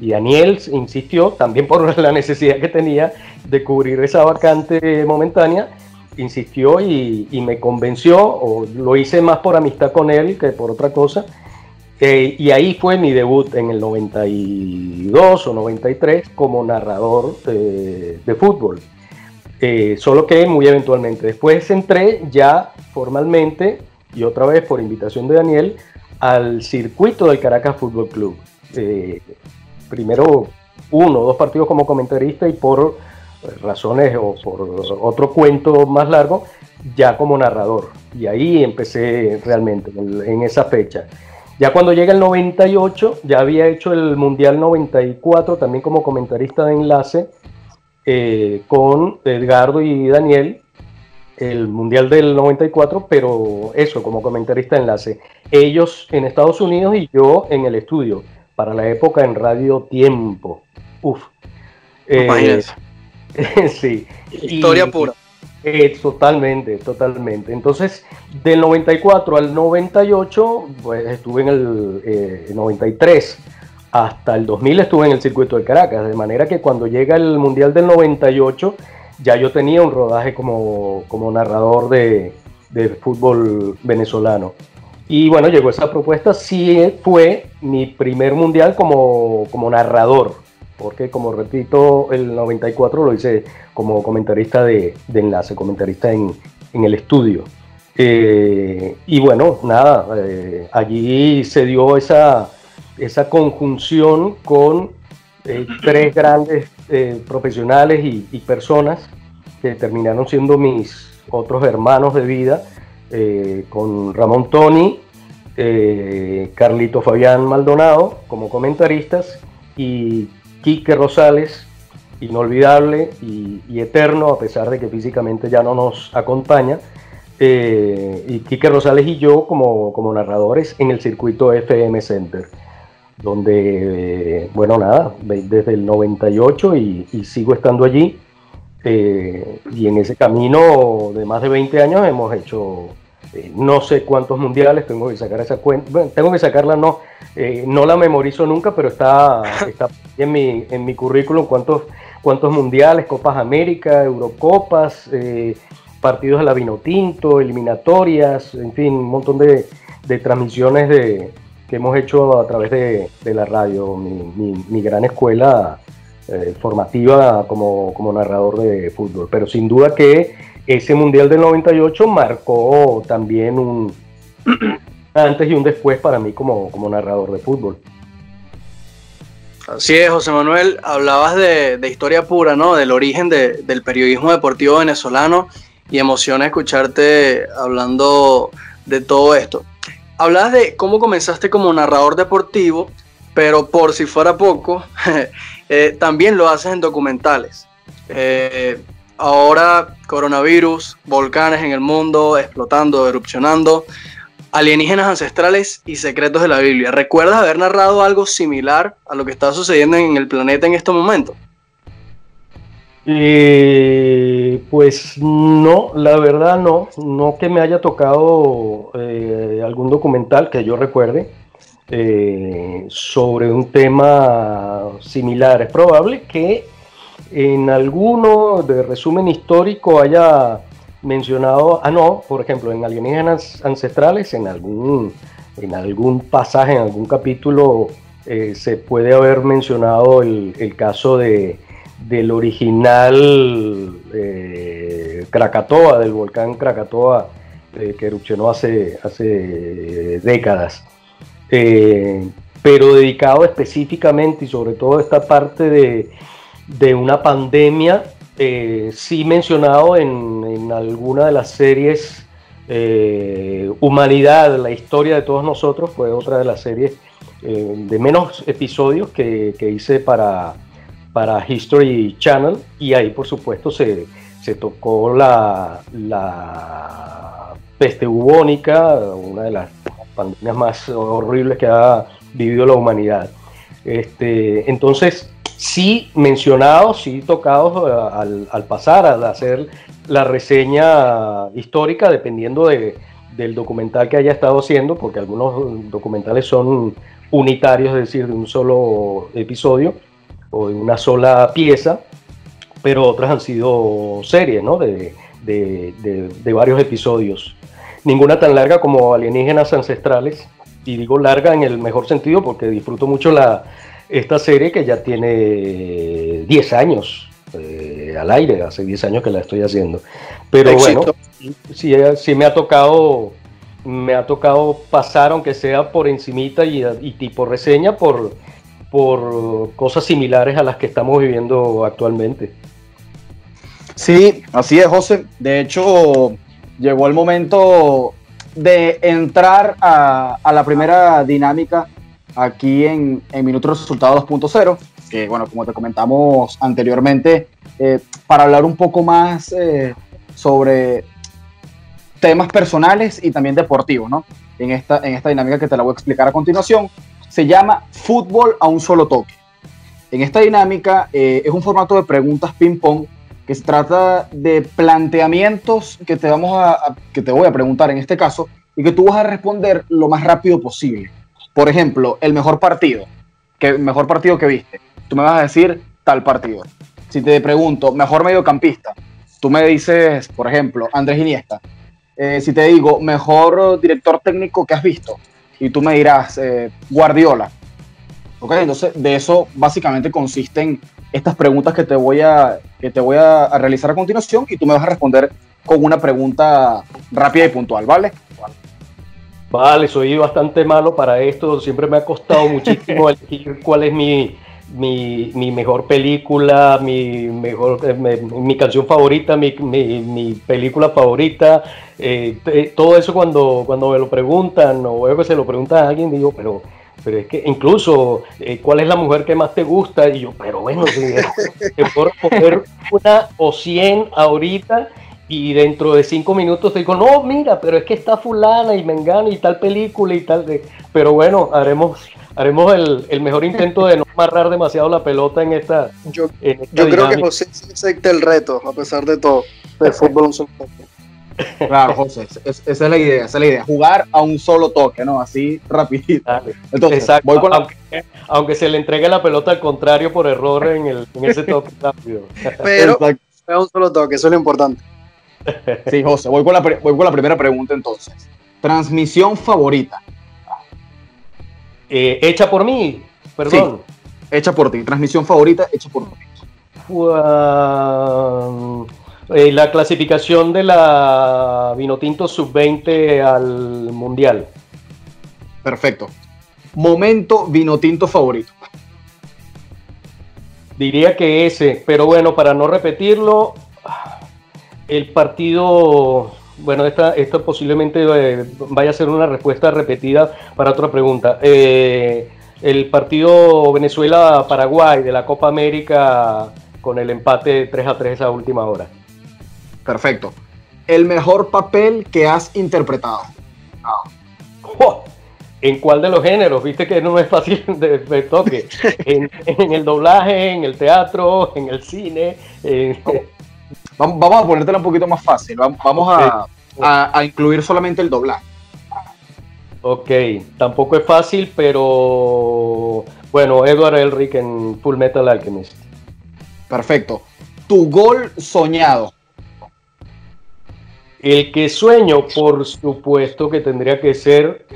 Y Daniel insistió, también por la necesidad que tenía de cubrir esa vacante momentánea, insistió y, y me convenció, o lo hice más por amistad con él que por otra cosa. Eh, y ahí fue mi debut en el 92 o 93 como narrador de, fútbol. Eh, solo que muy eventualmente. Después entré ya formalmente y otra vez por invitación de Daniel al circuito del Caracas Fútbol Club. Eh, primero uno o dos partidos como comentarista y por razones o por otro cuento más largo, ya como narrador. Y ahí empecé realmente en esa fecha. Ya cuando llega el 98, ya había hecho el Mundial 94 también como comentarista de enlace eh, con Edgardo y Daniel el Mundial del 94, pero eso, como comentarista enlace. Ellos en Estados Unidos y yo en el estudio, para la época en Radio Tiempo. Uf. Eh, sí. Historia pura. Eh, totalmente, totalmente. Entonces, del 94 al 98, pues estuve en el 93 hasta el 2000 estuve en el circuito de Caracas, de manera que cuando llega el Mundial del 98 ya yo tenía un rodaje como, narrador de, fútbol venezolano. Y bueno, llegó esa propuesta, sí fue mi primer mundial como, narrador, porque como repito, el 94 lo hice como comentarista de, enlace, comentarista en, el estudio. Eh, y bueno, nada, eh, allí se dio esa, esa conjunción con eh, tres grandes profesionales y, personas que terminaron siendo mis otros hermanos de vida, con Ramón Toni, Carlito Fabián Maldonado como comentaristas y Quique Rosales, inolvidable y, eterno, a pesar de que físicamente ya no nos acompaña, y Quique Rosales y yo como, como narradores en el circuito FM Center donde, bueno, nada, desde el 98 y, sigo estando allí. Eh, y en ese camino de más de 20 años hemos hecho eh, no sé cuántos mundiales, tengo que sacar esa cuenta, bueno, tengo que sacarla, no, eh, no la memorizo nunca, pero está, está en, mi, en mi currículum cuántos, cuántos mundiales, Copas América, Eurocopas, partidos de la Vinotinto, eliminatorias, en fin, un montón de, de transmisiones de, que hemos hecho a través de, la radio, mi, gran escuela eh, formativa como, como, narrador de fútbol. Pero sin duda que ese Mundial del 98 marcó también un antes y un después para mí como, como narrador de fútbol. Así es, José Manuel, hablabas de, historia pura, ¿no? Del origen del periodismo deportivo venezolano y emociona escucharte hablando de todo esto hablabas de cómo comenzaste como narrador deportivo, pero por si fuera poco, eh, también lo haces en documentales. Eh, ahora coronavirus, volcanes en el mundo, explotando, erupcionando, alienígenas ancestrales y secretos de la Biblia. ¿Recuerdas haber narrado algo similar a lo que está sucediendo en el planeta en estos momentos? Eh, pues no, la verdad no, no que me haya tocado algún documental que yo recuerde eh, sobre un tema similar. Es probable que en alguno de resumen histórico haya mencionado, ah no, por ejemplo, en alienígenas ancestrales, en algún, en algún pasaje, en algún capítulo, se puede haber mencionado el caso de del original eh, Krakatoa, del volcán Krakatoa eh, que erupcionó hace, hace décadas. Eh, pero dedicado específicamente y sobre todo esta parte de, una pandemia eh, sí mencionado en, en, alguna de las series eh, Humanidad, la historia de todos nosotros, fue otra de las series de menos episodios que, que hice para, para History Channel. Y ahí por supuesto se, se tocó la, la peste bubónica, una de las pandemias más horribles que ha vivido la humanidad. Este, entonces, sí mencionados, sí tocados eh, al, pasar, al hacer la reseña histórica, dependiendo de, del documental que haya estado haciendo, porque algunos documentales son unitarios, es decir, de un solo episodio o de una sola pieza, pero otras han sido series, ¿no? De, de varios episodios. Ninguna tan larga como Alienígenas Ancestrales, y digo larga en el mejor sentido porque disfruto mucho la, esta serie que ya tiene 10 años eh, al aire, hace 10 años que la estoy haciendo. Pero bueno, sí, sí, me ha tocado me ha tocado pasar, aunque sea por encimita y, y tipo reseña, por, por cosas similares a las que estamos viviendo actualmente. Sí, así es, José. De hecho, llegó el momento de entrar a, la primera dinámica aquí en, en Minutos Resultados 2.0, que bueno, como te comentamos anteriormente, eh, para hablar un poco más eh, sobre temas personales y también deportivos, ¿no? En esta, en esta dinámica que te la voy a explicar a continuación, se llama Fútbol a un solo toque. En esta dinámica eh, es un formato de preguntas ping-pong que se trata de planteamientos que te, vamos a, que te voy a preguntar en este caso y que tú vas a responder lo más rápido posible. Por ejemplo, el mejor partido, que mejor partido que viste. Tú me vas a decir tal partido. Si te pregunto, mejor mediocampista, tú me dices, por ejemplo, Andrés Iniesta. Eh, si te digo, mejor director técnico que has visto, y tú me dirás, eh, Guardiola. Ok, entonces de eso básicamente consisten estas preguntas que te voy a, que te voy a, realizar a continuación y tú me vas a responder con una pregunta rápida y puntual, ¿vale? Vale, soy bastante malo para esto, siempre me ha costado muchísimo elegir cuál es mi, mi, mi mejor película, mi, mejor, eh, mi, canción favorita, mi, mi película favorita, eh, todo eso cuando, cuando me lo preguntan o veo que se lo preguntan a alguien, digo, pero pero es que incluso, eh, ¿cuál es la mujer que más te gusta? Y yo, pero bueno, te puedo poner una o cien ahorita y dentro de cinco minutos te digo, no, mira, pero es que está fulana y mengana y tal película y tal. De... Pero bueno, haremos haremos el, mejor intento de no amarrar demasiado la pelota en esta. Yo, yo creo que José acepta el reto, a pesar de todo, de fútbol un Claro, José, esa es la idea, esa es la idea. Jugar a un solo toque, ¿no? Así rapidito. Entonces, voy con aunque, se le entregue la pelota al contrario por error en, el, en ese toque rápido. Pero a un solo toque, eso es lo importante. Sí, José, voy con la, voy con la primera pregunta entonces. Transmisión favorita. Eh, hecha por mí, perdón. hecha por ti. Transmisión favorita, hecha por ti. Eh, la clasificación de la Vinotinto Sub-20 al Mundial. Perfecto. Momento Vinotinto favorito. Diría que ese, pero bueno, para no repetirlo, el partido, bueno, esta, esto posiblemente eh, vaya a ser una respuesta repetida para otra pregunta. Eh, el partido Venezuela-Paraguay de la Copa América con el empate 3 a 3 a última hora. Perfecto. El mejor papel que has interpretado. ¿En cuál de los géneros? Viste que no es fácil de, toque. en, el doblaje, en el teatro, en el cine. Vamos, a ponértela un poquito más fácil. Vamos a, incluir solamente el doblaje. Ok, tampoco es fácil, pero bueno, Edward Elric en Full Metal Alchemist. Perfecto. Tu gol soñado. El que sueño, por supuesto que tendría que ser,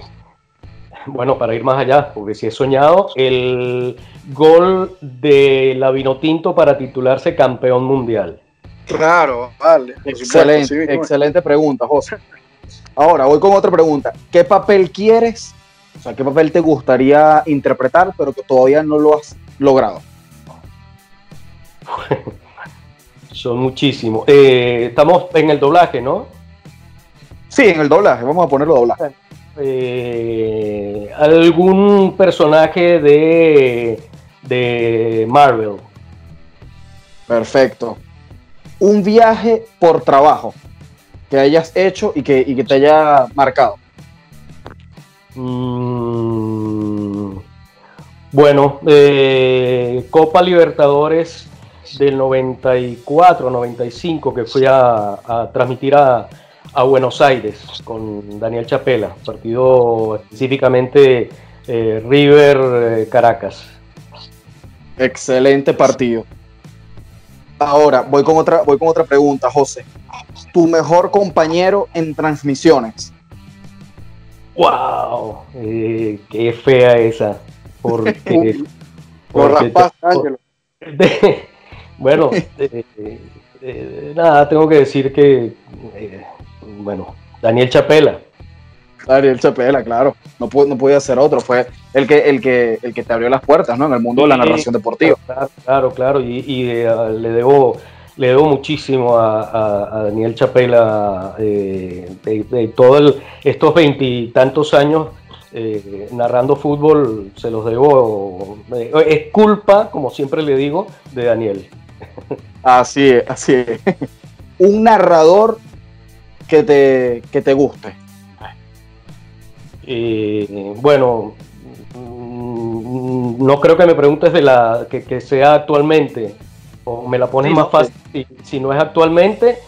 bueno, para ir más allá, porque si he soñado, el gol de la Vinotinto para titularse campeón mundial. Claro, vale. Excelente, excelente pregunta, José. Ahora, voy con otra pregunta. ¿Qué papel quieres? O sea, ¿qué papel te gustaría interpretar, pero que todavía no lo has logrado? son muchísimos. Eh, estamos en el doblaje, ¿no? Sí, en el doblaje, vamos a ponerlo doblaje. Eh, ¿Algún personaje de, de Marvel? Perfecto. Un viaje por trabajo que hayas hecho y que, y que te haya marcado. Mm, bueno, eh, Copa Libertadores del 94, 95, que fui a, transmitir a, Buenos Aires con Daniel Chapela, partido específicamente eh, River eh, Caracas. Excelente partido. Ahora voy con otra, voy con otra pregunta, José. Tu mejor compañero en transmisiones. ¡Wow! Eh, ¡Qué fea esa! Porque. bueno, eh, eh, nada, tengo que decir que. Bueno, Daniel Chapela. Daniel Chapela, claro. No, no podía ser otro. Fue el que, el, que, el que te abrió las puertas, ¿no? En el mundo de la narración deportiva. Claro, claro. Y, le debo le debo muchísimo a, Daniel Chapela eh, de, todos estos veintitantos años eh, narrando fútbol, se los debo. Eh, es culpa, como siempre le digo, de Daniel. Así es, así es. Un narrador que te, que te guste. bueno, mm, no creo que me preguntes de la que, que sea actualmente me la pones más fácil. Si, no es actualmente,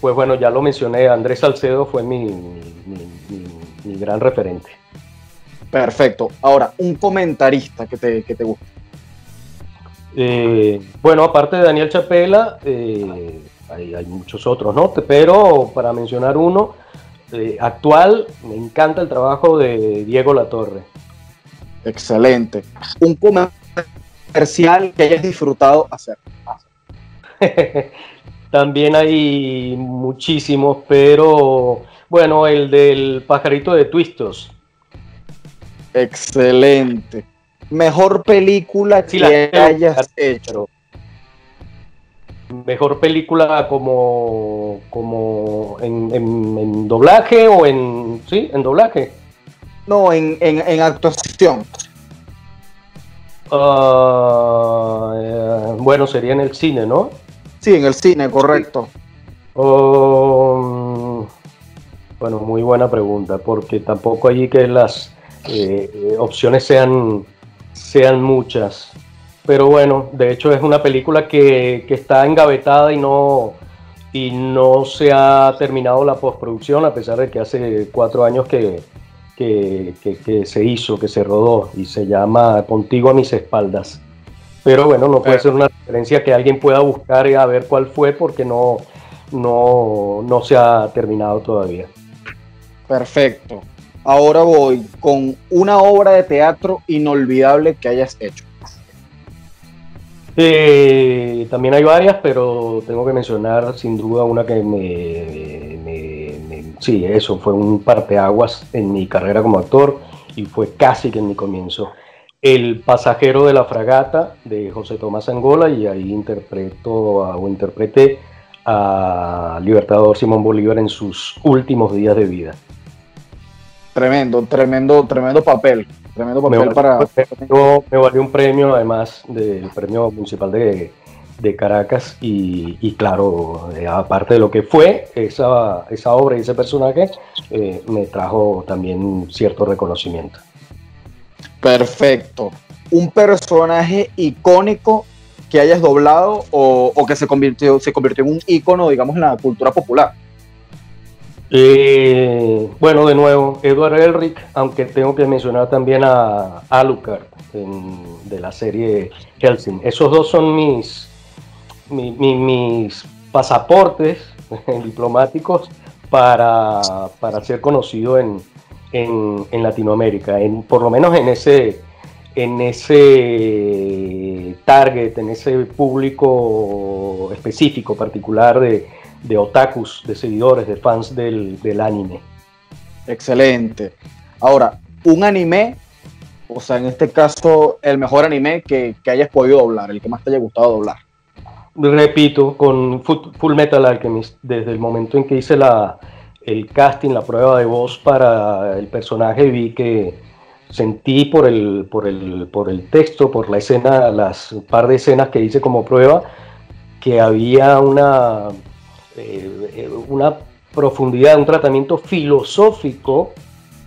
pues bueno, ya lo mencioné, Andrés Salcedo fue mi, gran referente. Perfecto. Ahora, un comentarista que te, que te guste. Eh, bueno, aparte de Daniel Chapela, eh, hay, muchos otros, ¿no? Pero para mencionar uno, eh, actual, me encanta el trabajo de Diego Latorre. Excelente. Un comercial que hayas disfrutado hacer. También hay muchísimos, pero bueno, el del pajarito de Twistos. Excelente. Mejor película que hayas hecho. Mejor película como, como en, doblaje o en. Sí, en doblaje. No, en, actuación. Ah, eh, bueno, sería en el cine, ¿no? Sí, en el cine, correcto. Oh, bueno, muy buena pregunta, porque tampoco allí que las eh, opciones sean, sean muchas. Pero bueno, de hecho es una película que, está engavetada y no, y no se ha terminado la postproducción, a pesar de que hace cuatro años que, que, se hizo, que se rodó, y se llama Contigo a mis espaldas. Pero bueno, no puede ser una referencia que alguien pueda buscar y a ver cuál fue porque no, no, se ha terminado todavía. Perfecto. Ahora voy con una obra de teatro inolvidable que hayas hecho. Eh, también hay varias, pero tengo que mencionar sin duda una que me, me, sí, eso fue un parteaguas en mi carrera como actor y fue casi que en mi comienzo. El pasajero de la fragata de José Tomás Angola y ahí interpreto o interpreté a Libertador Simón Bolívar en sus últimos días de vida. Tremendo, tremendo, tremendo papel. Tremendo papel me para. me valió un premio, además del premio municipal de, Caracas, y, claro, eh, aparte de lo que fue esa, esa obra y ese personaje, eh, me trajo también cierto reconocimiento. Perfecto. Un personaje icónico que hayas doblado o, que se convirtió, se convirtió en un ícono, digamos, en la cultura popular. Eh, bueno, de nuevo, Edward Elric, aunque tengo que mencionar también a Alucard de la serie Helsing. Esos dos son mis, mis, pasaportes diplomáticos para, para ser conocido en, en, Latinoamérica, en, por lo menos en ese, en ese target, en ese público específico, particular de, de otakus, de seguidores, de fans del, anime. Excelente. Ahora, un anime, o sea, en este caso, el mejor anime que, que hayas podido doblar, el que más te haya gustado doblar. repito, con Full Metal Alchemist, desde el momento en que hice la, el casting, la prueba de voz para el personaje, vi que sentí por el, por el, por el texto, por la escena, las par de escenas que hice como prueba, que había una, eh, una profundidad, un tratamiento filosófico,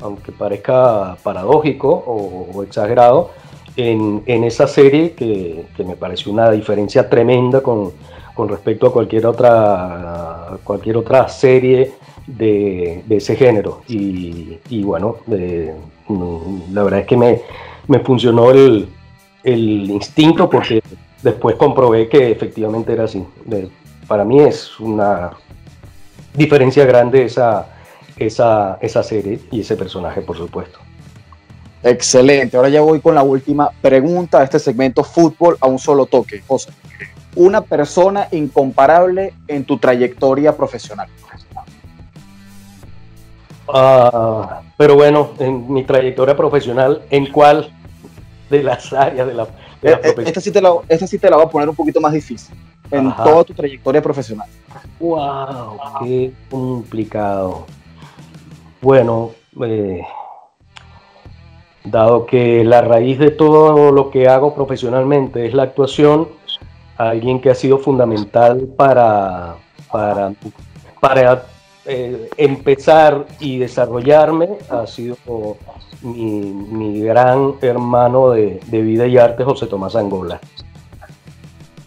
aunque parezca paradójico o, exagerado, en, esa serie que, me pareció una diferencia tremenda con, respecto a cualquier otra, cualquier otra serie de, ese género. Y, bueno, mm, la verdad es que me, funcionó el, instinto porque después comprobé que efectivamente era así. Para mí es una diferencia grande esa, esa, esa serie y ese personaje, por supuesto. Excelente. Ahora ya voy con la última pregunta de este segmento fútbol a un solo toque. José, una persona incomparable en tu trayectoria profesional. Ah, pero bueno, en mi trayectoria profesional, ¿en cuál de las áreas de la, de eh, eh, esta, sí te la, esta sí te la voy a poner un poquito más difícil. En toda tu trayectoria profesional. ¡Wow! ¡Qué complicado! Bueno, eh, dado que la raíz de todo lo que hago profesionalmente es la actuación, alguien que ha sido fundamental para, para, para eh, empezar y desarrollarme ha sido mi, gran hermano de, vida y arte, José Tomás Angola.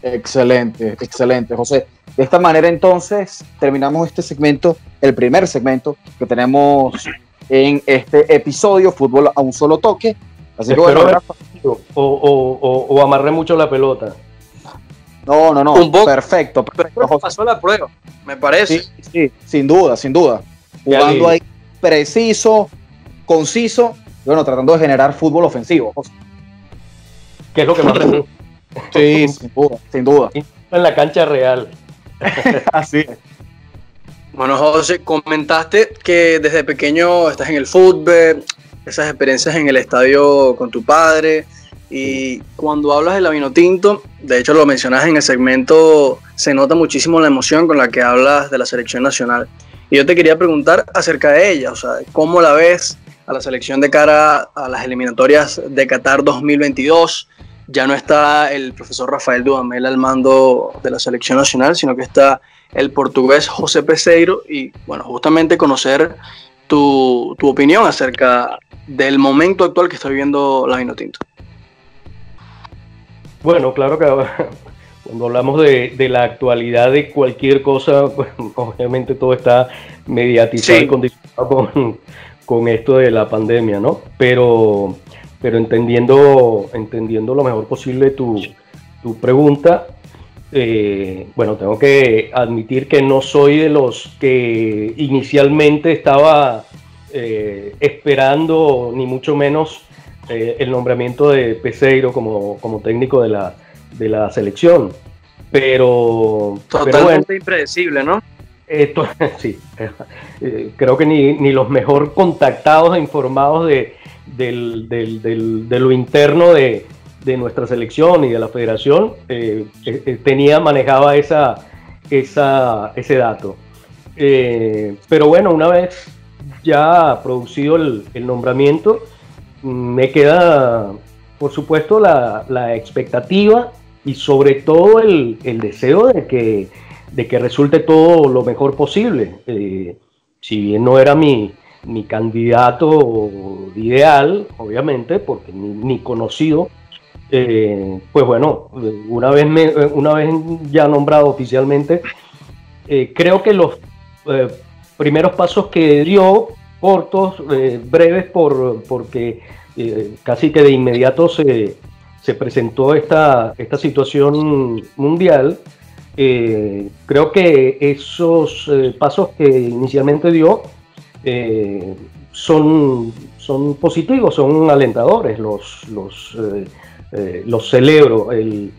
Excelente, excelente, José. De esta manera entonces terminamos este segmento, el primer segmento que tenemos en este episodio, Fútbol a un solo toque. Así que bueno, o, o, o, amarré mucho la pelota. No, no, no. Un poco, perfecto. Pero pasó la prueba, me parece. Sí, sí, sin duda, sin duda. Jugando ahí preciso, conciso, bueno, tratando de generar fútbol ofensivo. ¿Qué es lo que más Sí, sin duda, sin duda. En la cancha real. Así es. Bueno, José, comentaste que desde pequeño estás en el fútbol, esas experiencias en el estadio con tu padre. Y cuando hablas del vino tinto, de hecho lo mencionas en el segmento, se nota muchísimo la emoción con la que hablas de la selección nacional. Y yo te quería preguntar acerca de ella, o sea, ¿cómo la ves a la selección de cara a las eliminatorias de Qatar 2022? Ya no está el profesor Rafael Dudamel al mando de la selección nacional, sino que está el portugués José Peseiro y bueno, justamente conocer tu, opinión acerca del momento actual que está viviendo la Vinotinto. Bueno, claro que cuando hablamos de, la actualidad de cualquier cosa, pues, obviamente todo está mediatizado y condicionado con, con esto de la pandemia, ¿no? Pero pero entendiendo, entendiendo lo mejor posible tu, pregunta, eh, bueno, tengo que admitir que no soy de los que inicialmente estaba eh, esperando, ni mucho menos, eh, el nombramiento de Peseiro como, como técnico de la, de la selección. Pero. Totalmente impredecible, ¿no? Esto, sí, creo que ni, ni los mejor contactados e informados de, del, del, de lo interno de, de, nuestra selección y de la federación eh, eh, eh, tenía, manejaba esa, esa, ese dato. pero bueno, una vez ya producido el, el, nombramiento, me queda, por supuesto, la, la expectativa y sobre todo el, el, deseo de que, de que resulte todo lo mejor posible. si bien no era mi, mi candidato ideal, obviamente, porque ni, conocido, eh, pues bueno, una vez, una vez ya nombrado oficialmente, eh, creo que los eh, primeros pasos que dio, cortos, breves, por, porque casi que de inmediato se, se presentó esta, esta situación mundial, creo que esos pasos que inicialmente dio, eh, son, son positivos, son alentadores, los, eh, eh, los celebro. El,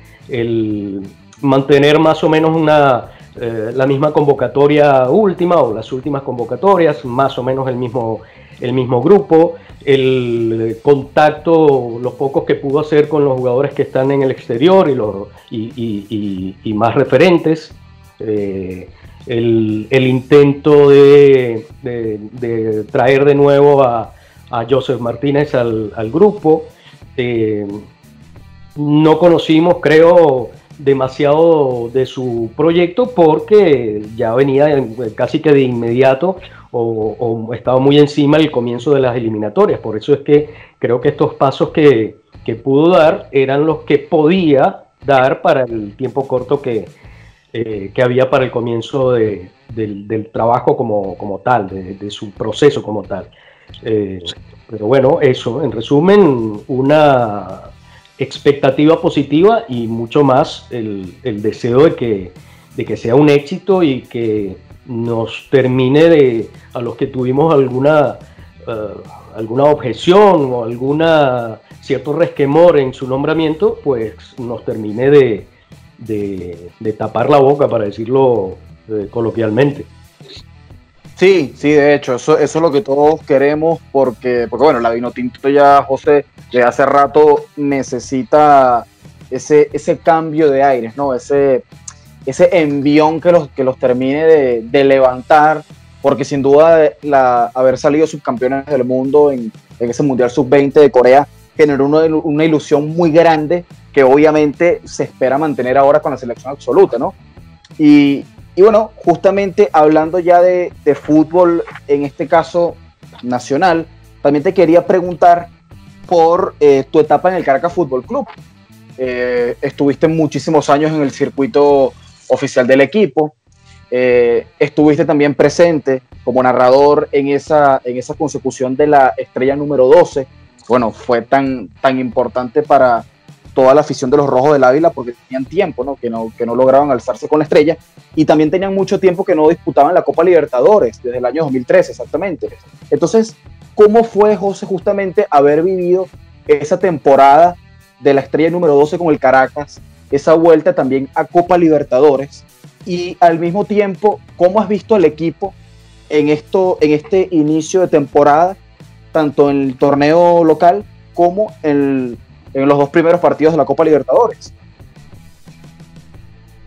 mantener más o menos una, la misma convocatoria última o las últimas convocatorias, más o menos el mismo, el mismo grupo, el contacto, los pocos que pudo hacer con los jugadores que están en el exterior y, los, y, más referentes, el, intento de, traer de nuevo a, Joseph Martínez al, grupo. Eh, no conocimos, creo, demasiado de su proyecto porque ya venía casi que de inmediato o, estaba muy encima el comienzo de las eliminatorias. Por eso es que creo que estos pasos que, pudo dar eran los que podía dar para el tiempo corto que, eh, que había para el comienzo del, trabajo como, tal, de, su proceso como tal. Eh, pero bueno, eso, en resumen, una expectativa positiva y mucho más el, deseo de que, de que sea un éxito y que nos termine de, a los que tuvimos alguna, eh, alguna objeción o alguna cierto resquemor en su nombramiento, pues nos termine de, de, tapar la boca, para decirlo eh, coloquialmente. Sí, sí, de hecho, eso, eso es lo que todos queremos porque, porque bueno, la Vinotinto ya, José, de hace rato necesita ese, ese cambio de aires, ¿no? Ese, ese envión que los, que los termine de, levantar, porque sin duda haber salido subcampeones del mundo en, ese Mundial Sub-20 de Corea generó una, una, ilusión muy grande que obviamente se espera mantener ahora con la selección absoluta, ¿no? Y, y bueno, justamente hablando ya de, fútbol, en este caso nacional, también te quería preguntar por eh, tu etapa en el Caracas Fútbol Club. Eh, estuviste muchísimos años en el circuito oficial del equipo. Eh, estuviste también presente como narrador en esa, en esa consecución de la estrella número 12. Bueno, fue tan, tan importante para, toda la afición de los Rojos del Ávila porque tenían tiempo, ¿no? Que, no, que no lograban alzarse con la estrella y también tenían mucho tiempo que no disputaban la Copa Libertadores, desde el año 2013 exactamente. Entonces, ¿cómo fue, José, justamente haber vivido esa temporada de la estrella número 12 con el Caracas, esa vuelta también a Copa Libertadores y al mismo tiempo, ¿cómo has visto al equipo en, esto, en este inicio de temporada, tanto en el torneo local como en en los dos primeros partidos de la Copa Libertadores.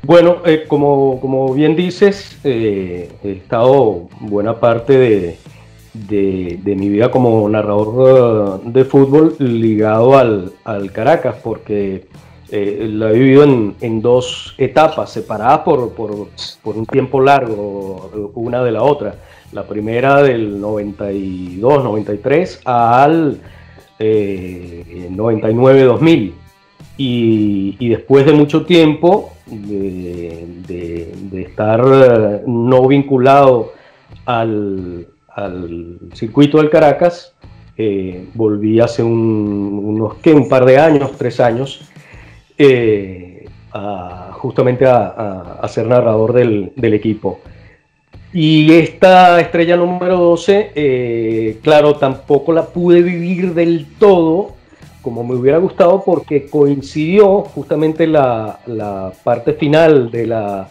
Bueno, eh, como, bien dices, eh, he estado buena parte de, mi vida como narrador uh, de fútbol ligado al, Caracas, porque eh, lo he vivido en, dos etapas, separadas por, por, un tiempo largo, una de la otra. La primera del 92-93 al 99-2000. Eh, y, después de mucho tiempo de, estar eh, no vinculado al, circuito del Caracas, eh, volví hace unos ¿qué? un par de años, tres años, justamente a, ser narrador del equipo. Y esta estrella número 12, eh, claro, tampoco la pude vivir del todo como me hubiera gustado porque coincidió justamente la, parte final de la,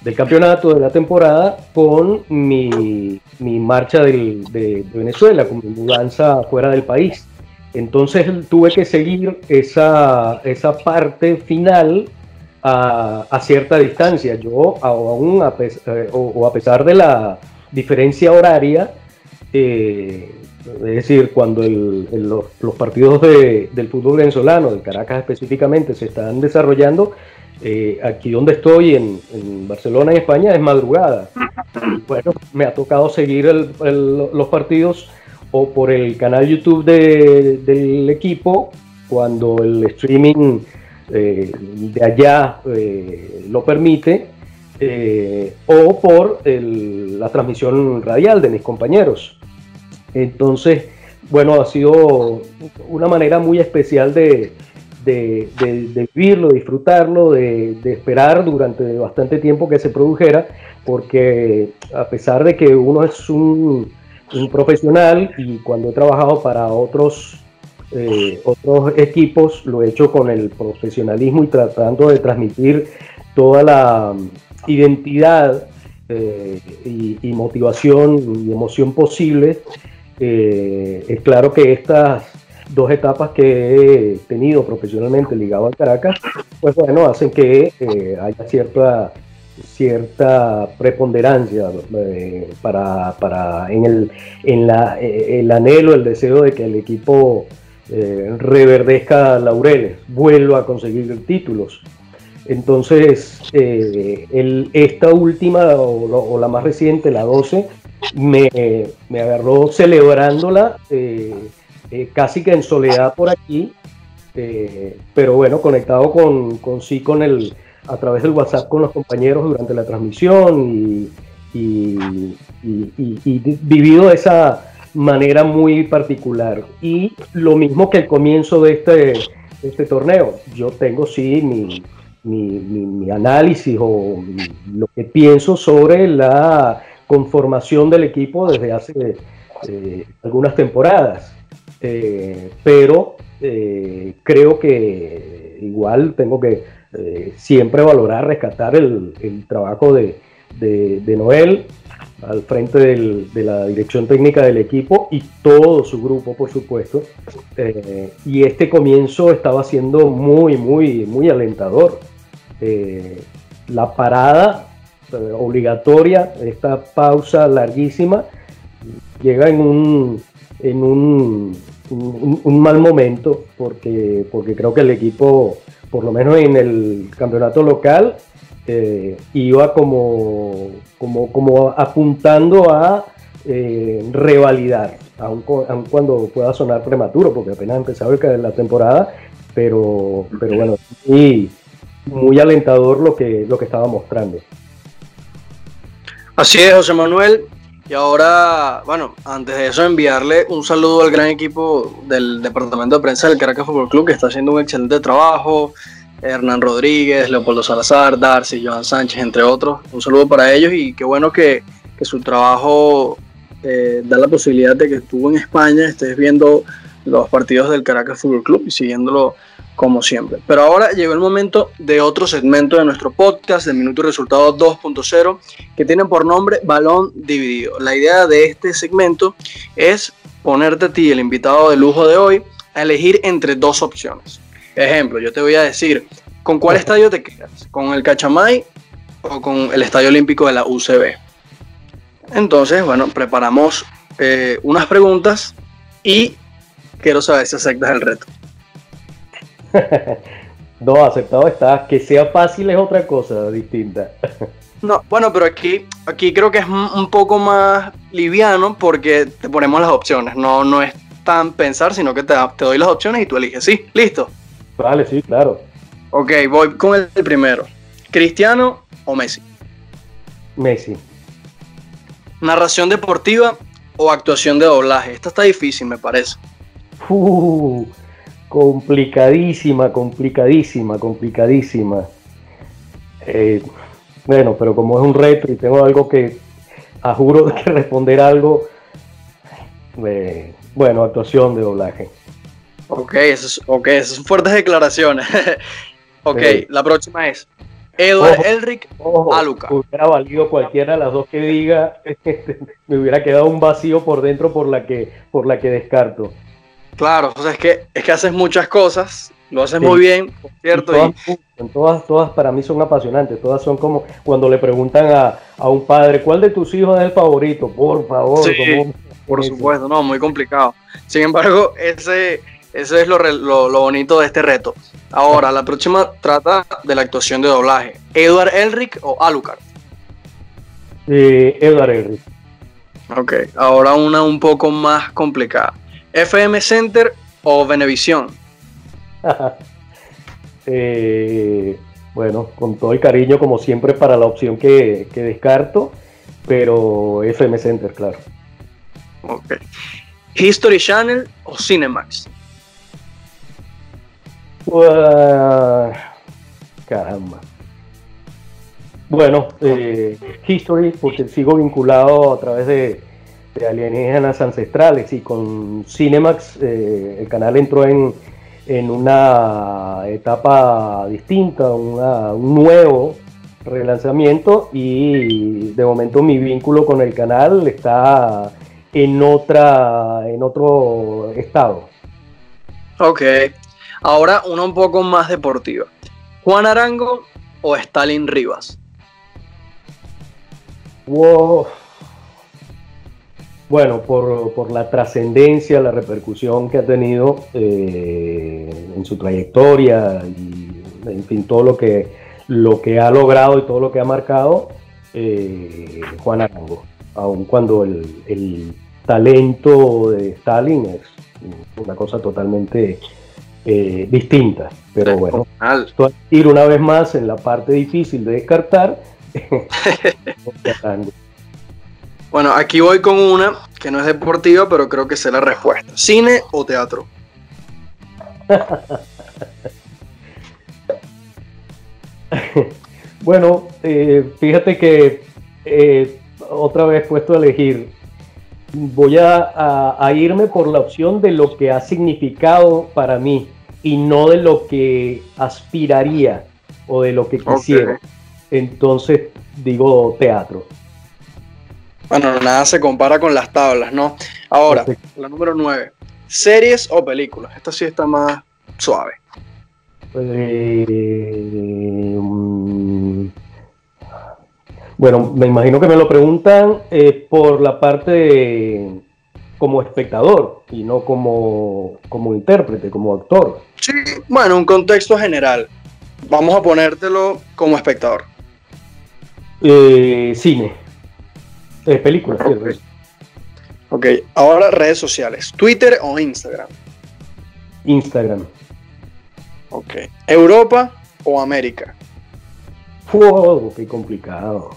del campeonato de la temporada con mi, marcha de, Venezuela, con mi mudanza fuera del país. Entonces tuve que seguir esa, esa parte final a, cierta distancia. Yo aún, a eh, o, a pesar de la diferencia horaria, eh, es decir, cuando los, partidos del fútbol venezolano, de Caracas específicamente, se están desarrollando, eh, aquí donde estoy, en, Barcelona, en España, es madrugada. Bueno, me ha tocado seguir los partidos o por el canal YouTube del equipo, cuando el streaming eh, de allá eh, lo permite, eh, o por la transmisión radial de mis compañeros. Entonces, bueno, ha sido una manera muy especial de, vivirlo, disfrutarlo, de, esperar durante bastante tiempo que se produjera, porque a pesar de que uno es un, un profesional y cuando he trabajado para otros eh, otros equipos lo he hecho con el profesionalismo y tratando de transmitir toda la, identidad y, y, motivación y emoción posible, es claro que estas dos etapas que he tenido profesionalmente ligado al Caracas, pues bueno, hacen que haya cierta cierta preponderancia eh, para, para, en, el, en la, eh, el anhelo, el deseo de que el equipo eh, reverdezca laureles, vuelva a conseguir títulos. Entonces, el, esta última o, la más reciente, la 12, me, me agarró celebrándola casi que en soledad por aquí, pero bueno, conectado con, con sí con el, a través del WhatsApp con los compañeros durante la transmisión y, vivido de esa manera muy particular. Y lo mismo que el comienzo de este, este torneo. Yo tengo sí mi, mi, análisis o lo que pienso sobre la conformación del equipo desde hace eh, algunas temporadas. Eh, pero eh, creo que igual tengo que siempre valorar, rescatar el, trabajo de, Noel al frente de la dirección técnica del equipo y todo su grupo, por supuesto. Eh, y este comienzo estaba siendo muy, muy, muy alentador. Eh, la parada obligatoria, esta pausa larguísima, llega en un, en un, un mal momento porque, porque creo que el equipo por lo menos en el campeonato local, eh, iba como, como, como, apuntando a eh, revalidar, aun, cuando pueda sonar prematuro, porque apenas empezaba la temporada, pero, pero bueno, muy, muy alentador lo que, lo que estaba mostrando. Así es, José Manuel. Y ahora, bueno, antes de eso, enviarle un saludo al gran equipo del departamento de prensa del Caracas Fútbol Club, que está haciendo un excelente trabajo. Hernán Rodríguez, Leopoldo Salazar, Darcy, Joan Sánchez, entre otros. Un saludo para ellos y qué bueno que, su trabajo eh, da la posibilidad de que estuvo en España, estés viendo los partidos del Caracas Fútbol Club y siguiéndolo como siempre. Pero ahora llegó el momento de otro segmento de nuestro podcast de Minuto y Resultado 2.0 que tiene por nombre Balón Dividido. La idea de este segmento es ponerte a ti, el invitado de lujo de hoy, a elegir entre dos opciones. Ejemplo, yo te voy a decir, ¿con cuál estadio te quedas? ¿Con el Cachamay o con el Estadio Olímpico de la UCB? Entonces, bueno, preparamos eh, unas preguntas y quiero saber si aceptas el reto. no, aceptado está. Que sea fácil es otra cosa distinta. no, bueno, pero aquí, aquí creo que es un poco más liviano porque te ponemos las opciones. No, no es tan pensar, sino que te, te doy las opciones y tú eliges. Sí, listo. Vale, sí, claro. Ok, voy con el primero. ¿Cristiano o Messi? Messi. ¿Narración deportiva o actuación de doblaje? Esta está difícil, me parece. Uh, Complicadísima, complicadísima, complicadísima. Eh, bueno, pero como es un reto y tengo algo que, a juro que responder algo, eh, bueno, actuación de doblaje. Ok, eso es, okay, esas son fuertes declaraciones. ok, la próxima es Edward Elric o Alucard. Hubiera valido cualquiera de las dos que diga, me hubiera quedado un vacío por dentro por la que, por la que descarto. Claro, o sea, es que, es que haces muchas cosas, lo haces muy bien, ¿cierto? todas, todas, para mí son apasionantes, todas son como cuando le preguntan a, un padre, ¿cuál de tus hijos es el favorito? Por favor. Sí, por supuesto, no, muy complicado. Sin embargo, ese, ese es lo, lo, bonito de este reto. Ahora, la próxima trata de la actuación de doblaje. ¿Edward Elric o Alucard? Eh, Edward Elric. Ok, ahora una un poco más complicada. FM Center o Venevisión. Eh, bueno, con todo el cariño, como siempre, para la opción que, descarto, pero FM Center, claro. Ok. History Channel o Cinemax. Caramba. Bueno, eh, History, porque sigo vinculado a través de, alienígenas ancestrales y con Cinemax eh, el canal entró en, una etapa distinta, un nuevo relanzamiento y de momento mi vínculo con el canal está en otra en otro estado. Ok, ahora una un poco más deportiva. Juan Arango o Stalin Rivas. Bueno, por, la trascendencia, la repercusión que ha tenido eh, en su trayectoria y, en fin, todo lo que, lo que ha logrado y todo lo que ha marcado eh, Juan Arango, aun cuando el, talento de Stalin es una cosa totalmente eh, distinta. Pero bueno, ir una vez más en la parte difícil de descartar. bueno, aquí voy con una que no es deportiva, pero creo que sé la respuesta. ¿Cine o teatro? bueno, eh, fíjate que eh, otra vez puesto a elegir, voy a, irme por la opción de lo que ha significado para mí y no de lo que aspiraría o de lo que quisiera. Entonces digo teatro. Bueno, nada se compara con las tablas, ¿no? Ahora, la número 9. ¿Series o películas? Esta sí está más suave. Eh, mm, bueno, me imagino que me lo preguntan eh, por la parte como espectador y no como, como intérprete, como actor. Sí, bueno, un contexto general. Vamos a ponértelo como espectador. Eh, cine. Eh, películas, ok, ahora redes sociales. ¿Twitter o Instagram? Instagram. Ok. ¿Europa o América? ¡Wow! ¡Qué complicado!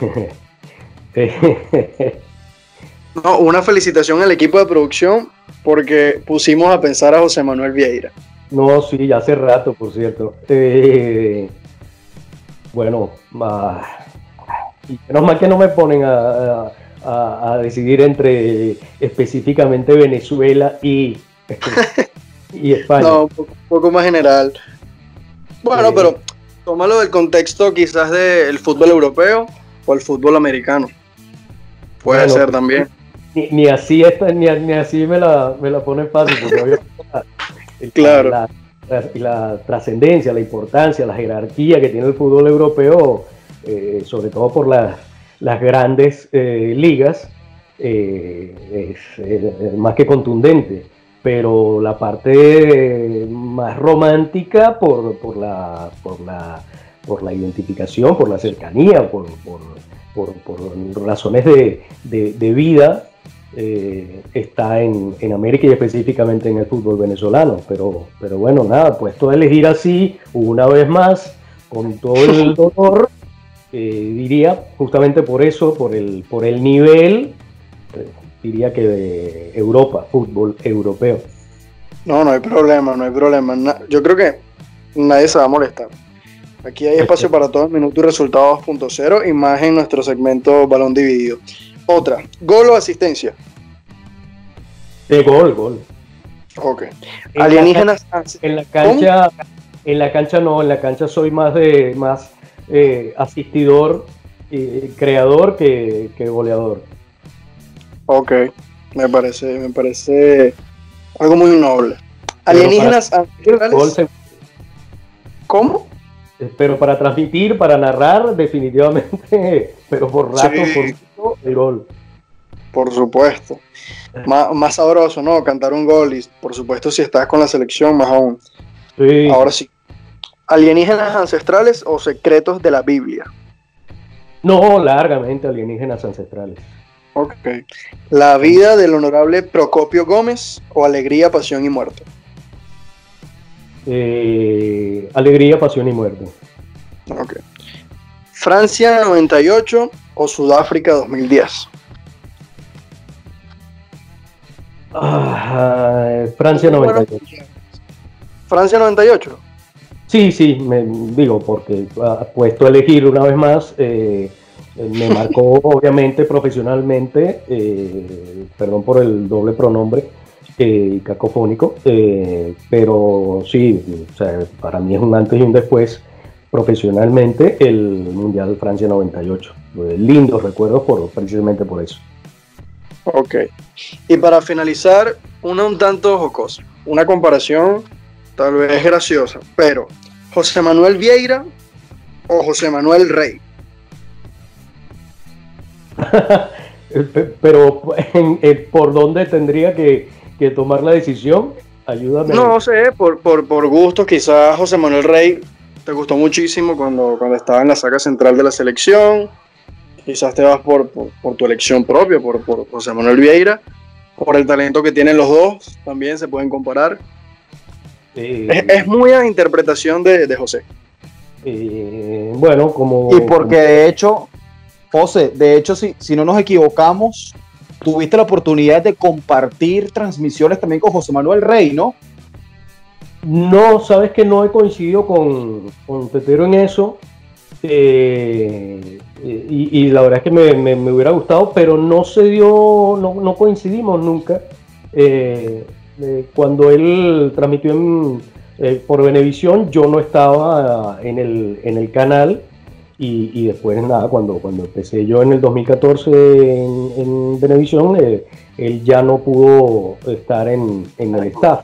no, una felicitación al equipo de producción porque pusimos a pensar a José Manuel Vieira. No, sí, ya hace rato, por cierto. Eh, bueno, menos mal que no me ponen a, decidir entre específicamente Venezuela y, y España. No, un poco, más general. Bueno, eh, pero tómalo del contexto quizás del fútbol europeo o el fútbol americano. Puede ser también. Ni, así ni, así me la, me la pone fácil, porque claro. la, la trascendencia, la importancia, la jerarquía que tiene el fútbol europeo, eh, sobre todo por las grandes eh, ligas, eh, es más que contundente. Pero la parte más romántica por, por, la, por, la, por la identificación, por la cercanía, por, por, por razones de, de, de vida, eh, está en, América y específicamente en el fútbol venezolano. Pero, pero bueno, nada, puesto a elegir así, una vez más, con todo el dolor, eh, diría, justamente por eso, por el, por el nivel, eh, diría que de Europa, fútbol europeo. No, no hay problema, no hay problema. yo creo que nadie se va a molestar. Aquí hay espacio para todo el minuto y resultado 2.0 y más en nuestro segmento balón dividido. Otra, gol o asistencia. De gol, gol. Ok. Alienígenas. en la cancha, en la cancha no, en la cancha soy más de más eh, asistidor, y creador que, goleador. Ok, me parece, me parece algo muy noble. Alienígenas ¿Cómo? Pero para transmitir, para narrar, definitivamente, pero por rato, por el gol. Por supuesto. Más, sabroso, ¿no? Cantar un gol y, por supuesto, si estás con la selección, más aún. Ahora sí. ¿Alienígenas ancestrales o secretos de la Biblia? No, largamente alienígenas ancestrales. Ok. ¿La vida del honorable Procopio Gómez o Alegría, Pasión y Muerte? Eh, alegría, Pasión y Muerte. Ok. ¿Francia 98 o Sudáfrica 2010? Ah, Francia 98. Francia 98. Sí, sí, me digo, porque ha puesto a elegir una vez más, eh, me marcó obviamente profesionalmente, eh, perdón por el doble pronombre eh, cacofónico, pero sí, para mí es un antes y un después profesionalmente el Mundial de Francia 98. Lindos recuerdos por, precisamente por eso. Ok. Y para finalizar, una un tanto jocosa, una comparación tal vez graciosa, pero José Manuel Vieira o José Manuel Rey. pero ¿por dónde tendría que, tomar la decisión? Ayúdame. No sé, por, por, por gusto, quizás José Manuel Rey te gustó muchísimo cuando, cuando estaba en la saga central de la selección. Quizás te vas por, tu elección propia, por, José Manuel Vieira, por el talento que tienen los dos, también se pueden comparar. Es, muy a interpretación de, José. bueno, como. Y porque de hecho, José, de hecho, si, si no nos equivocamos, tuviste la oportunidad de compartir transmisiones también con José Manuel Rey, ¿no? No, sabes que no he coincidido con, con Tetero en eso. Eh, y, la verdad es que me, hubiera gustado, pero no se dio, no, coincidimos nunca. Eh, eh, cuando él transmitió por Venevisión, yo no estaba en el, canal. Y, después, nada, cuando, cuando empecé yo en el 2014 en, en Venevisión, él ya no pudo estar en, en el staff.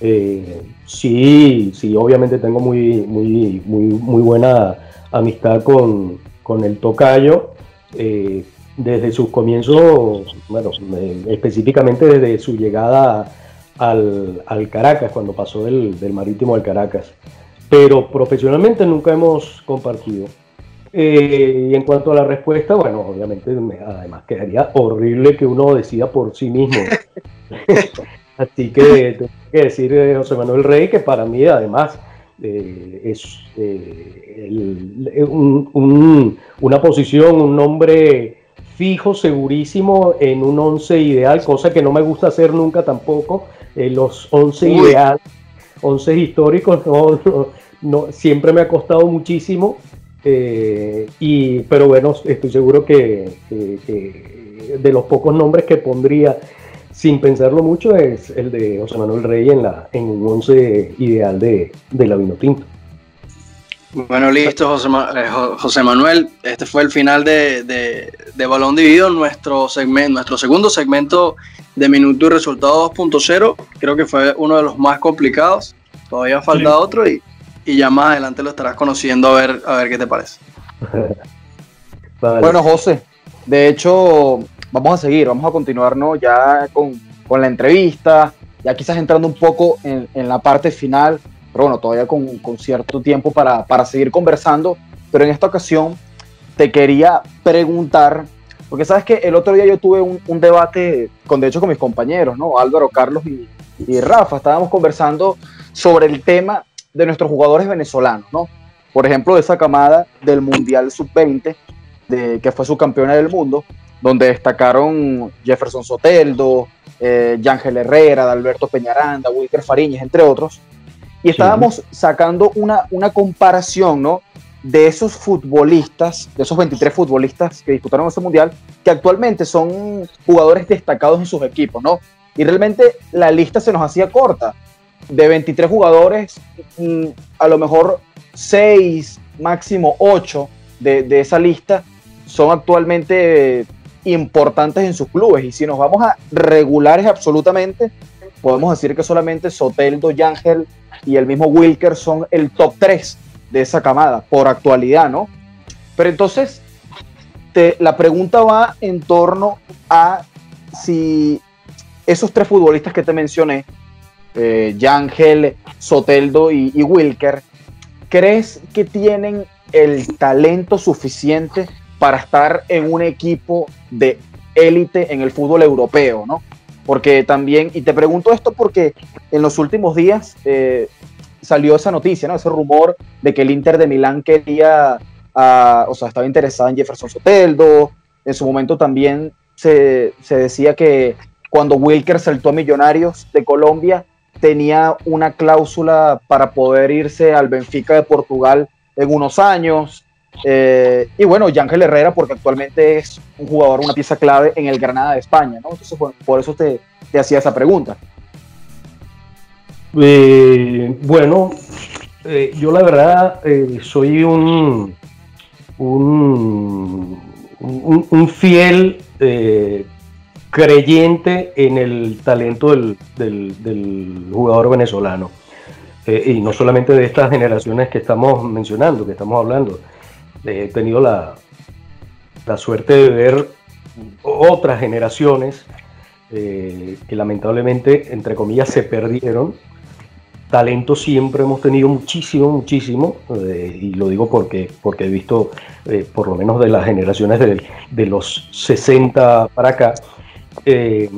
Eh, sí, sí, obviamente tengo muy, muy, muy, muy buena amistad con, el tocayo. Eh, desde sus comienzos, bueno, específicamente desde su llegada al, Caracas, cuando pasó del, Marítimo al Caracas. Pero profesionalmente nunca hemos compartido. Eh, y en cuanto a la respuesta, bueno, obviamente además quedaría horrible que uno decida por sí mismo. Así que tengo que decir eh, José Manuel Rey, que para mí además eh, es eh, una posición, un nombre fijo, segurísimo en un 11 ideal, cosa que no me gusta hacer nunca tampoco. los 11 ideales, 11 históricos, no, siempre me ha costado muchísimo. y, pero bueno, estoy seguro que de los pocos nombres que pondría sin pensarlo mucho, es el de José Manuel Rey en, la, en un once ideal de, la Vino Tinto. Bueno, listo, José, eh, José, Manuel. Este fue el final de, Balón Dividido, nuestro, segmento, nuestro segundo segmento de Minuto y Resultado 2.0. Creo que fue uno de los más complicados. Todavía falta otro y, ya más adelante lo estarás conociendo a ver, a ver qué te parece. Bueno, José, de hecho, vamos a seguir, vamos a continuarnos ya con, la entrevista, ya quizás entrando un poco en, la parte final, pero bueno, todavía con, cierto tiempo para, seguir conversando, pero en esta ocasión te quería preguntar, porque sabes que el otro día yo tuve un, debate, con, de hecho con mis compañeros, ¿no? Álvaro, Carlos y, Rafa, estábamos conversando sobre el tema de nuestros jugadores venezolanos, ¿no? Por ejemplo, de esa camada del Mundial Sub-20, de, que fue su campeona del mundo, donde destacaron Jefferson Soteldo, eh, Yángel Herrera, Alberto Peñaranda, Wilker Fariñez, entre otros. Y estábamos sacando una, una comparación, ¿no? De esos futbolistas, de esos 23 futbolistas que disputaron ese mundial, que actualmente son jugadores destacados en sus equipos, ¿no? Y realmente la lista se nos hacía corta. De 23 jugadores, mm, a lo mejor 6, máximo 8 de, de esa lista son actualmente importantes en sus clubes. Y si nos vamos a regulares absolutamente, podemos decir que solamente Soteldo, Yangel y el mismo Wilker son el top 3 de esa camada por actualidad, ¿no? Pero entonces, la pregunta va en torno a si esos tres futbolistas que te mencioné, eh, Yangel, Soteldo y Wilker, ¿crees que tienen el talento suficiente para estar en un equipo de élite en el fútbol europeo, ¿no? Porque también, y te pregunto esto porque en los últimos días eh, salió esa noticia, ¿no? Ese rumor de que el Inter de Milán quería, o sea, estaba interesado en Jefferson Soteldo. En su momento también se, se decía que cuando Wilker saltó a Millonarios de Colombia, tenía una cláusula para poder irse al Benfica de Portugal en unos años. Eh, y bueno, Yángel Herrera, porque actualmente es un jugador, una pieza clave en el Granada de España, ¿no? Entonces, por, eso te, hacía esa pregunta. Eh, bueno, eh, yo la verdad soy un, un, fiel creyente en el talento del, jugador venezolano. y no solamente de estas generaciones que estamos mencionando, que estamos hablando. He tenido la, la suerte de ver otras generaciones que lamentablemente, entre comillas, se perdieron. Talento siempre hemos tenido muchísimo, muchísimo, eh, y lo digo porque, porque he visto, eh, por lo menos de las generaciones de, los 60 para acá, eh,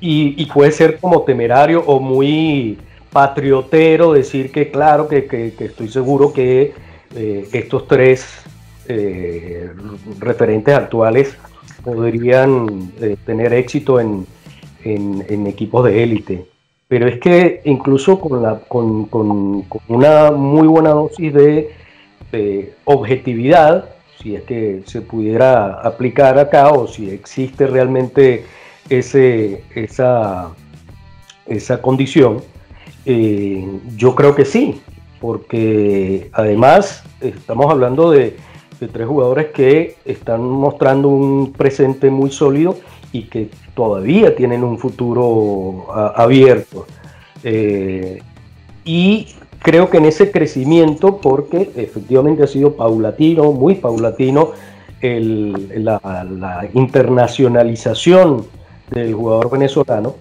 y, puede ser como temerario o muy patriotero decir que claro, que, estoy seguro que estos tres referentes actuales podrían tener éxito en, equipos de élite. Pero es que incluso con, una muy buena dosis de, objetividad, si es que se pudiera aplicar acá o si existe realmente ese, esa, esa condición, eh, yo creo que sí, porque además estamos hablando de, tres jugadores que están mostrando un presente muy sólido y que todavía tienen un futuro abierto. Eh, y creo que en ese crecimiento, porque efectivamente ha sido paulatino, muy paulatino, la, internacionalización del jugador venezolano,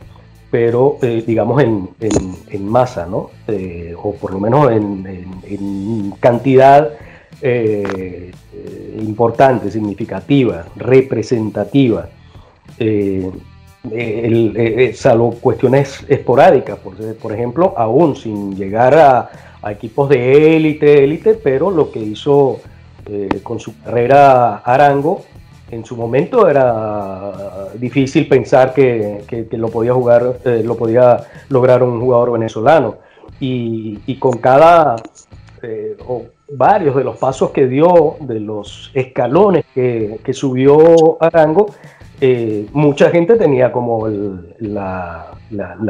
pero eh, digamos en, masa, ¿no? Eh, o por lo menos en, cantidad importante, significativa, representativa. Eh, eh, eh, salvo cuestiones esporádicas, por, ejemplo, aún sin llegar a, equipos de élite, élite, pero lo que hizo con su carrera Arango, en su momento era difícil pensar que, lo podía jugar, lo podía lograr un jugador venezolano. Y, con cada, o varios de los pasos que dio, de los escalones que, que subió Arango, eh, mucha gente tenía como la,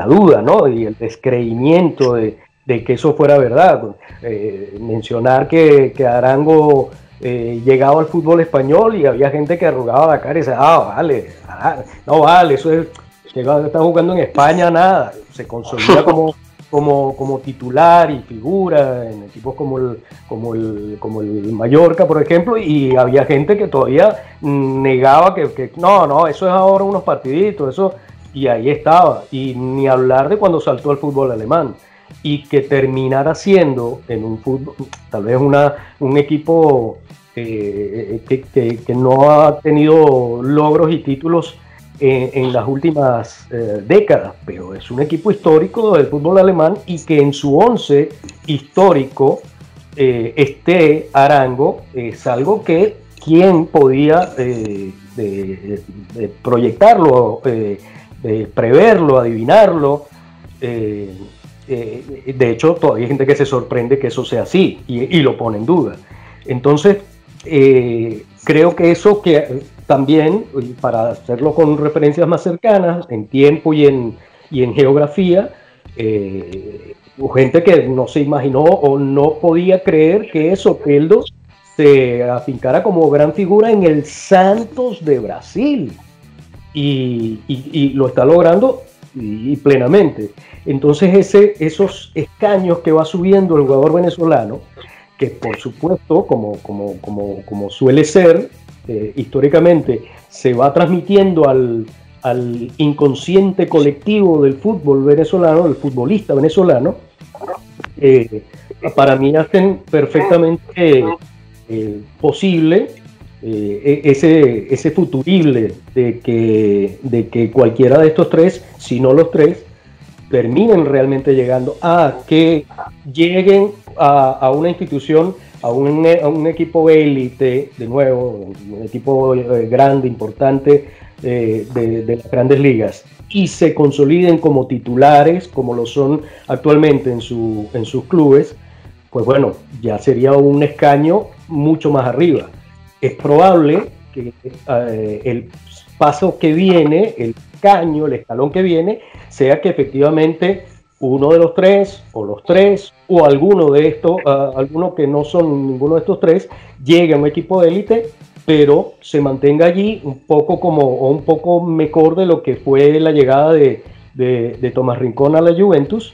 duda, ¿no? Y el descreimiento de, que eso fuera verdad. Eh, mencionar que, Arango eh, llegaba al fútbol español y había gente que arrugaba la cara y decía, ah, vale, ah, no vale, eso es, está jugando en España, nada. Se consolida como como, como titular y figura en equipos como el, como, el, como el Mallorca, por ejemplo, y había gente que todavía negaba que, no, no, eso es ahora unos partiditos, eso, y ahí estaba, y ni hablar de cuando saltó al fútbol alemán, y que terminara siendo en un fútbol, tal vez una, un equipo que, que no ha tenido logros y títulos en, las últimas eh, décadas, pero es un equipo histórico del fútbol alemán y que en su once histórico eh, esté Arango es algo que quien podía eh, proyectarlo, preverlo, adivinarlo. de hecho, todavía hay gente que se sorprende que eso sea así y, y lo pone en duda. Entonces, creo que eso que también, para hacerlo con referencias más cercanas, en tiempo y en, y en geografía, eh, gente que no se imaginó o no podía creer que Soteldo se afincara como gran figura en el Santos de Brasil. Y, lo está logrando plenamente. Entonces ese, esos escaños que va subiendo el jugador venezolano, que por supuesto, como, como, como, como suele ser, eh, históricamente se va transmitiendo al, inconsciente colectivo del fútbol venezolano, del futbolista venezolano, eh, para mí hacen perfectamente eh, posible e-, ese, ese futurible de que, de que cualquiera de estos tres, si no los tres, terminen realmente llegando a que lleguen a, a una institución a un, un equipo élite, de nuevo, un equipo eh, grande, importante eh, de, las grandes ligas, y se consoliden como titulares, como lo son actualmente en, su, en sus clubes, pues bueno, ya sería un escaño mucho más arriba. Es probable que eh, el paso que viene, el caño, el escalón que viene, sea que efectivamente uno de los tres o los tres o alguno de estos, alguno que no son ninguno de estos tres, llegue a un equipo de élite, pero se mantenga allí un poco como o un poco mejor de lo que fue la llegada de, de, Tomás Rincón a la Juventus.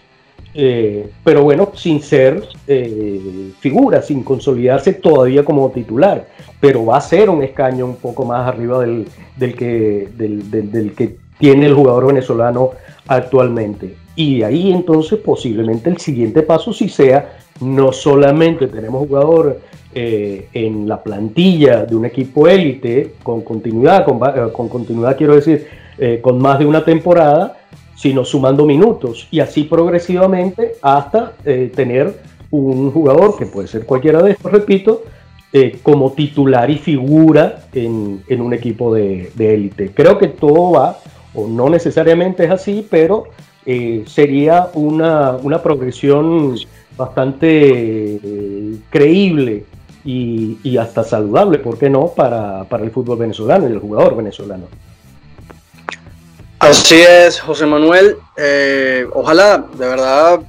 Eh, pero bueno, sin ser eh, figura, sin consolidarse todavía como titular, pero va a ser un escaño un poco más arriba del, del que, del, del que tiene el jugador venezolano actualmente. Y ahí entonces posiblemente el siguiente paso sí sea no solamente tenemos jugador eh, en la plantilla de un equipo élite con continuidad, con, eh, con, continuidad quiero decir, eh, con más de una temporada, sino sumando minutos y así progresivamente hasta tener un jugador que puede ser cualquiera de estos, repito, como titular y figura en, en un equipo de élite. Creo que todo va, o no necesariamente es así, pero eh, sería una, progresión bastante eh, creíble y, hasta saludable, ¿por qué no?, para, el fútbol venezolano y el jugador venezolano. Así es, José Manuel. Eh, ojalá, de verdad,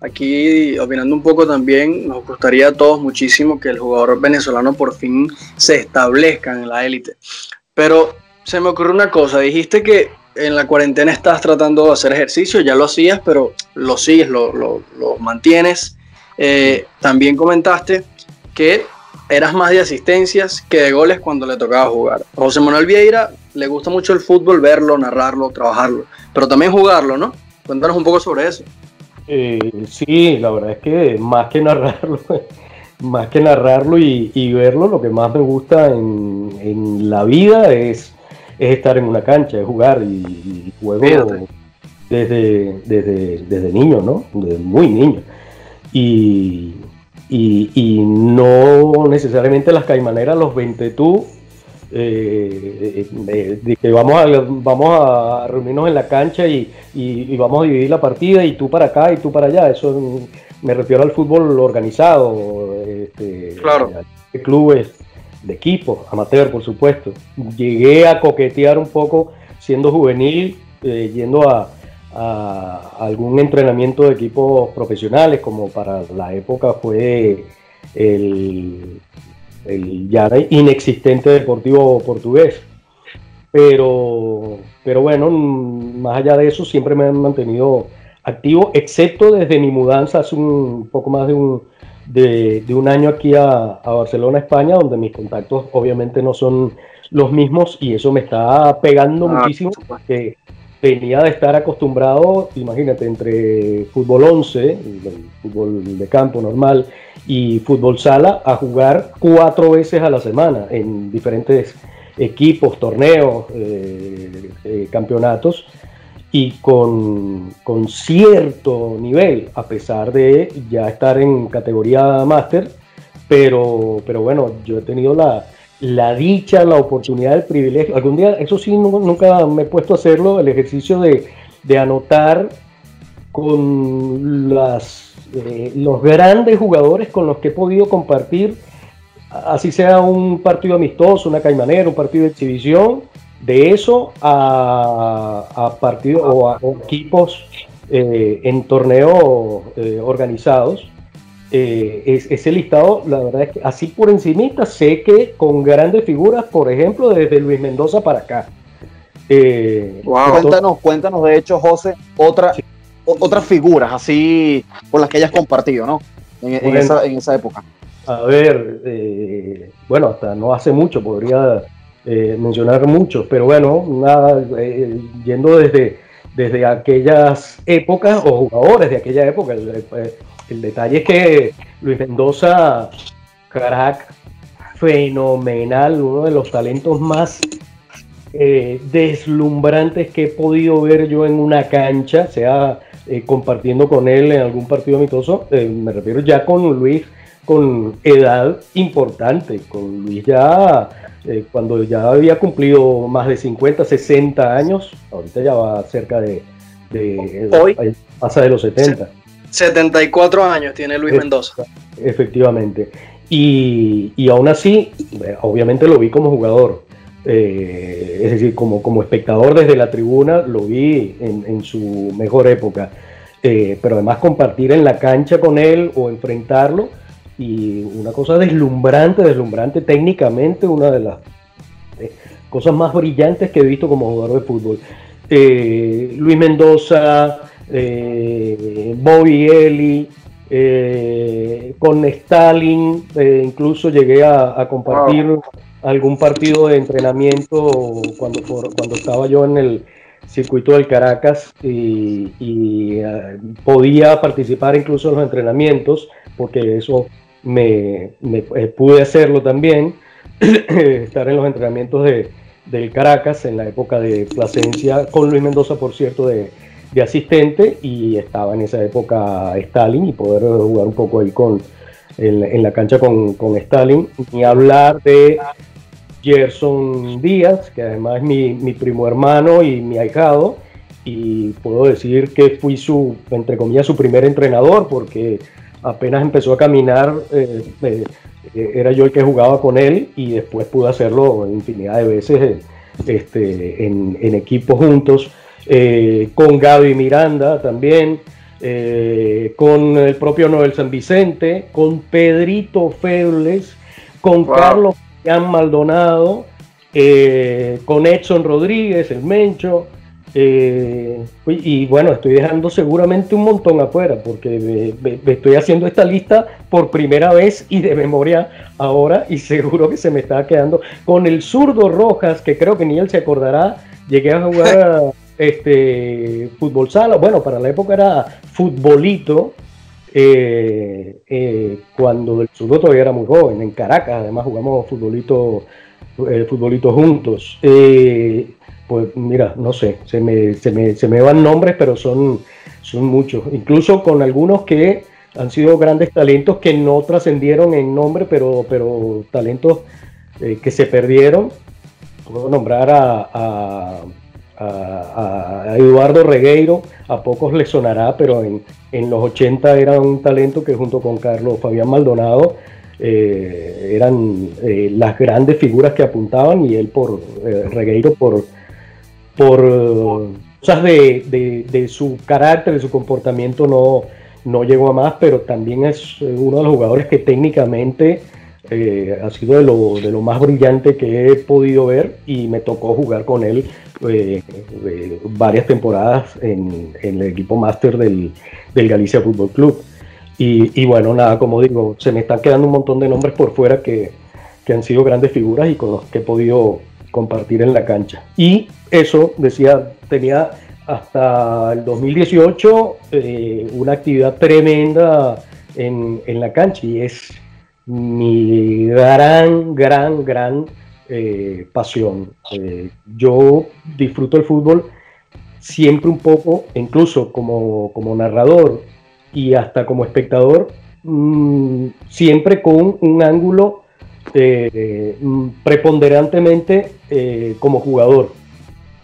aquí opinando un poco también, nos gustaría a todos muchísimo que el jugador venezolano por fin se establezca en la élite. Pero se me ocurrió una cosa, dijiste que en la cuarentena estás tratando de hacer ejercicio, ya lo hacías, pero lo sigues, lo, lo, mantienes. Eh, también comentaste que eras más de asistencias que de goles cuando le tocaba jugar. José Manuel Vieira le gusta mucho el fútbol, verlo, narrarlo, trabajarlo, pero también jugarlo, ¿no? Cuéntanos un poco sobre eso. Eh, sí, la verdad es que más que narrarlo, más que narrarlo y, verlo, lo que más me gusta en, en la vida es es estar en una cancha, es jugar y, juego desde, desde, desde, niño, ¿no? Desde muy niño. Y, y, no necesariamente las caimaneras, los 20 tú, eh, de, que vamos a, vamos a reunirnos en la cancha y, vamos a dividir la partida y tú para acá y tú para allá. Eso me refiero al fútbol organizado, este, claro. clubes de equipo, amateur por supuesto. Llegué a coquetear un poco siendo juvenil, eh, yendo a, algún entrenamiento de equipos profesionales, como para la época fue el, el ya inexistente Deportivo Portugués. Pero, pero bueno, más allá de eso, siempre me han mantenido activo, excepto desde mi mudanza hace un poco más de un, de, un año aquí a, Barcelona, España, donde mis contactos obviamente no son los mismos y eso me está pegando ah, muchísimo porque venía de estar acostumbrado, imagínate, entre fútbol 11, fútbol de campo normal, y fútbol sala, a jugar cuatro veces a la semana en diferentes equipos, torneos, eh, eh, campeonatos y con, cierto nivel, a pesar de ya estar en categoría máster, pero, pero bueno, yo he tenido la, dicha, la oportunidad, el privilegio, algún día, eso sí, nunca me he puesto a hacerlo, el ejercicio de, anotar con las, eh, los grandes jugadores con los que he podido compartir, así sea un partido amistoso, una caimanera, un partido de exhibición, de eso a, partidos o a equipos eh, en torneos eh, organizados, eh, ese listado, la verdad es que así por encimita, sé que con grandes figuras, por ejemplo, desde Luis Mendoza para acá. Cuéntanos, cuéntanos de hecho, José, otra, otras figuras así con las que hayas compartido, ¿no? En, esa, en esa, época. A ver, bueno, hasta no hace mucho, podría eh, mencionar muchos, pero bueno, nada, eh, yendo desde, desde aquellas épocas o jugadores de aquella época, el, detalle es que Luis Mendoza, crack, fenomenal, uno de los talentos más eh, deslumbrantes que he podido ver yo en una cancha, sea compartiendo con él en algún partido amistoso, me refiero ya con Luis con edad importante, con Luis ya eh, cuando ya había cumplido más de 50, 60 años, ahorita ya va cerca de, Hoy, pasa de los 70. 74 años tiene Luis Mendoza. Efectivamente. Y, y aún así, eh, obviamente lo vi como jugador. Eh, es decir, como, como espectador desde la tribuna, lo vi en, en su mejor época. eh, pero además compartir en la cancha con él o enfrentarlo. Y una cosa deslumbrante, deslumbrante técnicamente, una de las eh, cosas más brillantes que he visto como jugador de fútbol. Eh, Luis Mendoza, Bobby Eli, con Stalin, incluso llegué a, compartir algún partido de entrenamiento cuando, cuando estaba yo en el, circuito del Caracas y, eh, podía participar incluso en los entrenamientos, porque eso me, eh, pude hacerlo también, estar en los entrenamientos de, del Caracas en la época de Plasencia, con Luis Mendoza, por cierto, de, asistente, y estaba en esa época Stalin y poder jugar un poco ahí con, en, la cancha con, con Stalin, ni hablar de Gerson Díaz, que además es mi, primo hermano y mi ahijado, y puedo decir que fui su, entre comillas, su primer entrenador, porque apenas empezó a caminar, eh, eh, era yo el que jugaba con él y después pude hacerlo infinidad de veces este, en, equipos juntos, eh, con Gaby Miranda también, con el propio Noel San Vicente, con Pedrito Febles, con Carlos Maldonado, eh, con Edson Rodríguez, el Mencho. Eh, y bueno, estoy dejando seguramente un montón afuera porque me, estoy haciendo esta lista por primera vez y de memoria ahora y seguro que se me está quedando. Con el zurdo Rojas, que creo que ni él se acordará, llegué a jugar este fútbol sala, bueno, para la época era futbolito, eh, eh, cuando el zurdo todavía era muy joven, en Caracas, además jugamos futbolito, eh, futbolito juntos. Pues mira, no sé, se me, se me, se me van nombres, pero son, son muchos, incluso con algunos que han sido grandes talentos que no trascendieron en nombre, pero, pero talentos que se perdieron. Puedo nombrar a Eduardo Regueiro, a pocos le sonará, pero en, en, los 80 era un talento que junto con Carlos Fabián Maldonado eh, eran eh, las grandes figuras que apuntaban y él por eh, Regueiro por, por cosas de, de, su carácter, de su comportamiento no, no llegó a más, pero también es uno de los jugadores que técnicamente ha sido de lo, de lo más brillante que he podido ver y me tocó jugar con él eh, eh, varias temporadas en, el equipo máster del, Galicia Fútbol Club. Y, bueno, nada, como digo, se me están quedando un montón de nombres por fuera que, han sido grandes figuras y con los que he podido compartir en la cancha. Y eso, decía, tenía hasta el 2018 eh, una actividad tremenda en, en, la cancha y es mi gran, gran, gran eh, pasión. Eh, yo disfruto el fútbol siempre un poco, incluso como, narrador y hasta como espectador, mm, siempre con un ángulo eh, mm, preponderantemente como jugador.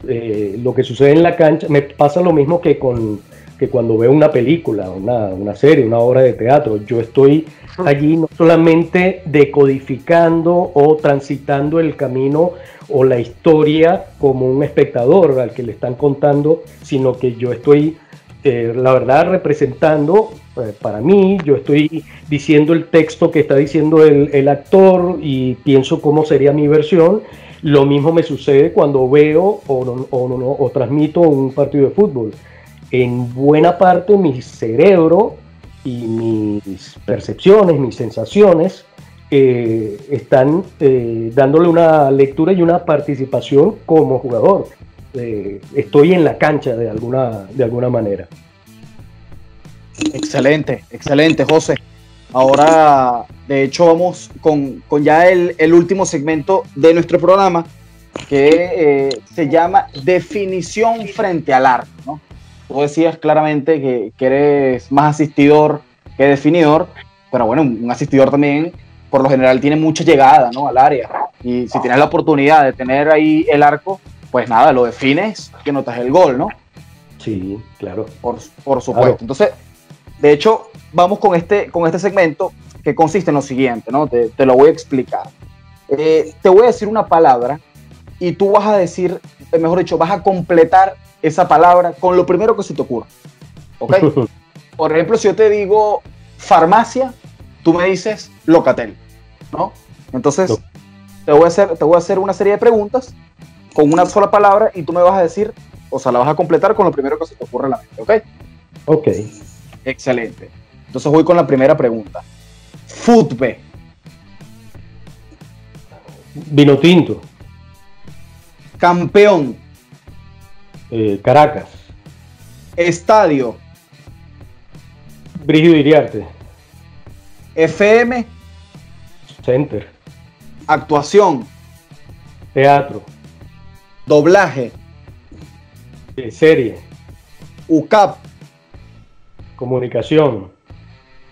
lo que sucede en la cancha me pasa lo mismo que con que cuando veo una película, una, una serie, una obra de teatro. Yo estoy allí no solamente decodificando o transitando el camino o la historia como un espectador al que le están contando, sino que yo estoy, eh, la verdad, representando eh, para mí, yo estoy diciendo el texto que está diciendo el, actor y pienso cómo sería mi versión. Lo mismo me sucede cuando veo o, o, o transmito un partido de fútbol. En buena parte mi cerebro y mis percepciones, mis sensaciones, eh, están eh, dándole una lectura y una participación como jugador. Eh, estoy en la cancha de alguna, de alguna manera. Excelente, excelente, José. Ahora, de hecho, vamos con, ya el, el, último segmento de nuestro programa que se llama Definición frente al arco. ¿no? tú decías claramente que, eres más asistidor que definidor, pero bueno, un asistidor también por lo general tiene mucha llegada ¿no? al área. Y si tienes la oportunidad de tener ahí el arco, pues nada, lo defines, que notas el gol, ¿no? Sí, claro. Por, supuesto. Entonces, de hecho, vamos con este, con este segmento que consiste en lo siguiente, ¿no? Te, lo voy a explicar. Eh, te voy a decir una palabra y tú vas a decir, mejor dicho, vas a completar esa palabra con lo primero que se te ocurra. ¿Ok? Por ejemplo, si yo te digo farmacia, tú me dices locatel, ¿no? Entonces, te voy, a hacer, te voy a hacer una serie de preguntas con una sola palabra y tú me vas a decir, o sea, la vas a completar con lo primero que se te ocurre en la mente, ¿ok? Ok. Excelente. Entonces voy con la primera pregunta. Fútbol. Vino tinto. Campeón. Eh, Caracas. Estadio. Brígido Iriarte. FM. Center. Actuación. Teatro. Doblaje. Eh, serie. UCAP. Comunicación.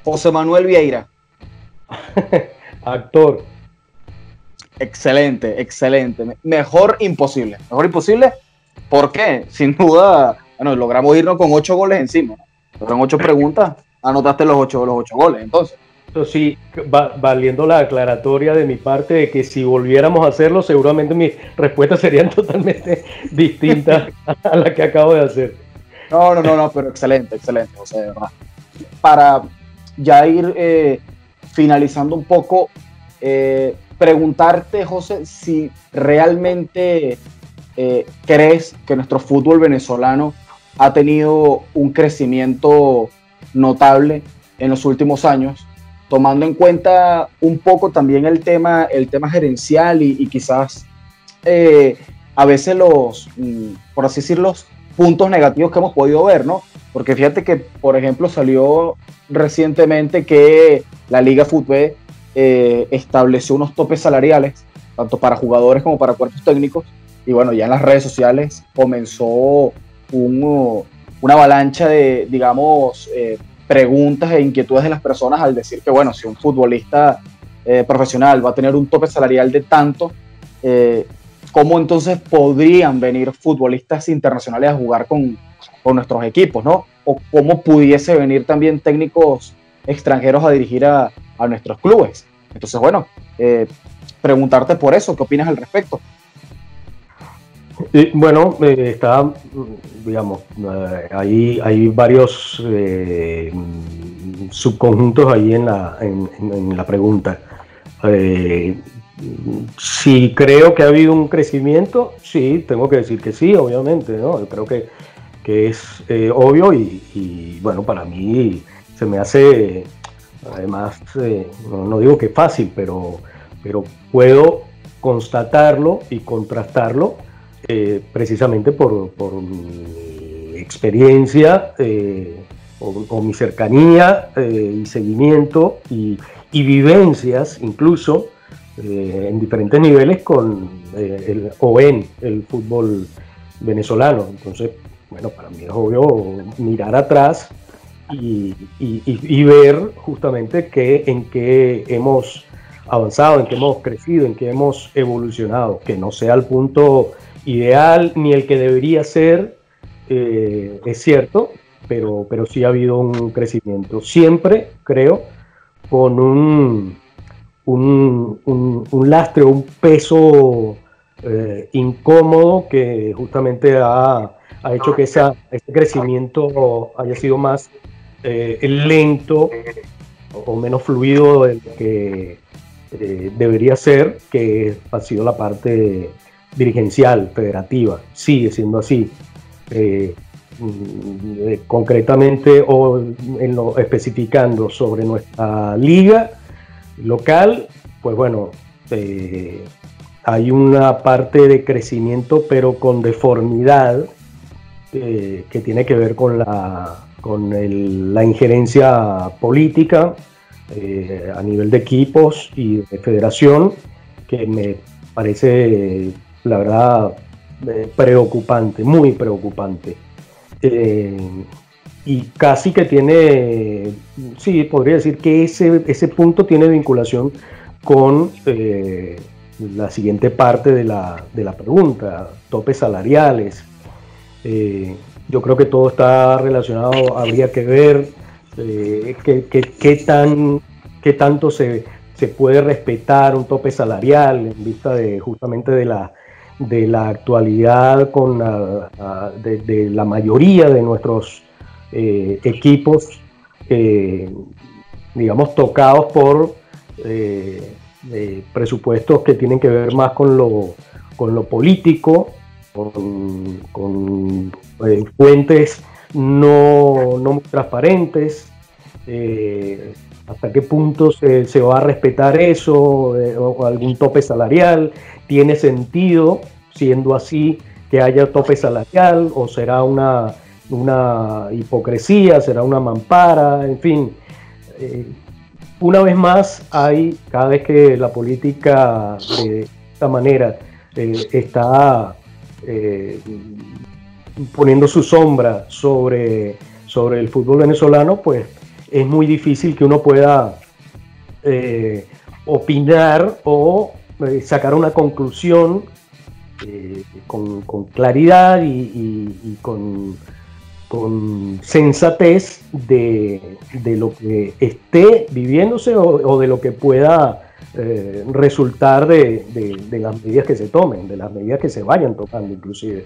José Manuel Vieira. Actor. Excelente, excelente. Mejor imposible. Mejor imposible. ¿Por qué? Sin duda, bueno, logramos irnos con ocho goles encima. Fueron ocho preguntas, anotaste los ocho, los ocho goles. Entonces, Eso sí, va- valiendo la aclaratoria de mi parte de que si volviéramos a hacerlo, seguramente mis respuestas serían totalmente distintas a la que acabo de hacer. No, no, no, no, pero excelente, excelente, José, de verdad. Para ya ir eh, finalizando un poco, eh, preguntarte, José, si realmente eh, crees que nuestro fútbol venezolano ha tenido un crecimiento notable en los últimos años, tomando en cuenta un poco también el tema, el tema gerencial y, quizás a veces los, mm, por así decirlo, puntos negativos que hemos podido ver, ¿no? Porque fíjate que, por ejemplo, salió recientemente que la Liga Fútbol eh, estableció unos topes salariales, tanto para jugadores como para cuerpos técnicos, y bueno, ya en las redes sociales comenzó un, una avalancha de, digamos, eh, preguntas e inquietudes de las personas al decir que, bueno, si un futbolista eh, profesional va a tener un tope salarial de tanto, eh, ¿cómo entonces podrían venir futbolistas internacionales a jugar con, con nuestros equipos, ¿no? O cómo pudiese venir también técnicos extranjeros a dirigir a, a nuestros clubes. Entonces, bueno, eh, preguntarte por eso, ¿qué opinas al respecto? Bueno, eh, está, digamos, eh, hay, hay varios eh, subconjuntos ahí en la, en la pregunta. Si creo que ha habido un crecimiento, sí, tengo que decir que sí, obviamente, ¿no? Yo creo que, que es eh, obvio y, bueno, para mí se me hace, además, eh, no, digo que fácil, pero, pero puedo constatarlo y contrastarlo eh, precisamente por, por mi experiencia o, mi cercanía y seguimiento y vivencias incluso eh, en diferentes niveles con eh, el, o en el fútbol venezolano. Entonces, bueno, para mí es obvio mirar atrás y, y- ver justamente que, en qué hemos avanzado, en qué hemos crecido, en qué hemos evolucionado, que no sea el punto ideal ni el que debería ser, eh, es cierto, pero, pero sí ha habido un crecimiento. Siempre, creo, con un, un, un- un lastre, un peso eh, incómodo que justamente ha, ha hecho que ese crecimiento haya sido más eh, lento o menos fluido del que eh, debería ser, que ha sido la parte dirigencial, federativa. Sigue siendo así. Eh, mm, concretamente o en lo especificando sobre nuestra liga local, pues bueno, eh, hay una parte de crecimiento pero con deformidad eh, que tiene que ver con la, con el- la injerencia política eh, a nivel de equipos y de federación, que me parece, la verdad, preocupante, muy preocupante. Y casi que tiene, sí, podría decir que ese, ese punto tiene vinculación con eh, la siguiente parte de la, de la pregunta, topes salariales. Eh, yo creo que todo está relacionado, habría que ver eh, qué, qué- tan, qué tanto se, se puede respetar un tope salarial en vista de justamente de la, de la actualidad con la, de la mayoría de nuestros eh, equipos, digamos, tocados por presupuestos que tienen que ver más con lo, con lo político, con, fuentes no, no transparentes, hasta qué punto se, va a respetar eso, o algún tope salarial, tiene sentido, siendo así, que haya tope salarial, o será una, una hipocresía, será una mampara, en fin. Eh, una vez más, hay, cada vez que la política de esta manera eh, está eh, poniendo su sombra sobre, sobre el fútbol venezolano, pues es muy difícil que uno pueda opinar o sacar una conclusión con, claridad y, con, sensatez de, lo que esté viviéndose o, de lo que pueda resultar de, las medidas que se tomen, de las medidas que se vayan tomando inclusive.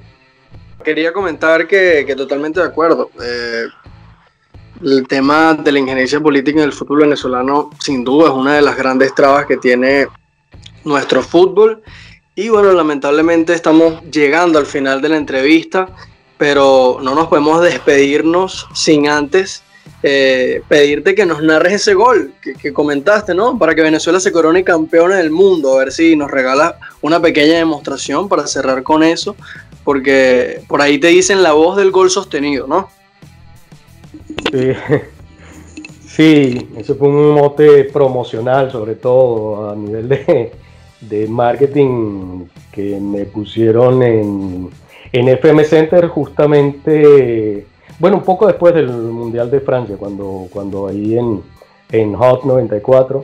Quería comentar que, que totalmente de acuerdo el tema de la injerencia política en el fútbol venezolano sin duda es una de las grandes trabas que tiene nuestro fútbol. Y bueno, lamentablemente estamos llegando al final de la entrevista, pero no nos podemos despedirnos sin antes eh, pedirte que nos narres ese gol que, comentaste, ¿no? Para que Venezuela se corone campeón del mundo. A ver si nos regala una pequeña demostración para cerrar con eso, porque por ahí te dicen la voz del gol sostenido, ¿no? Sí, eso fue un mote promocional, sobre todo a nivel de, marketing que me pusieron en, en, FM Center justamente, bueno, un poco después del Mundial de Francia, cuando, cuando ahí en, en Hot 94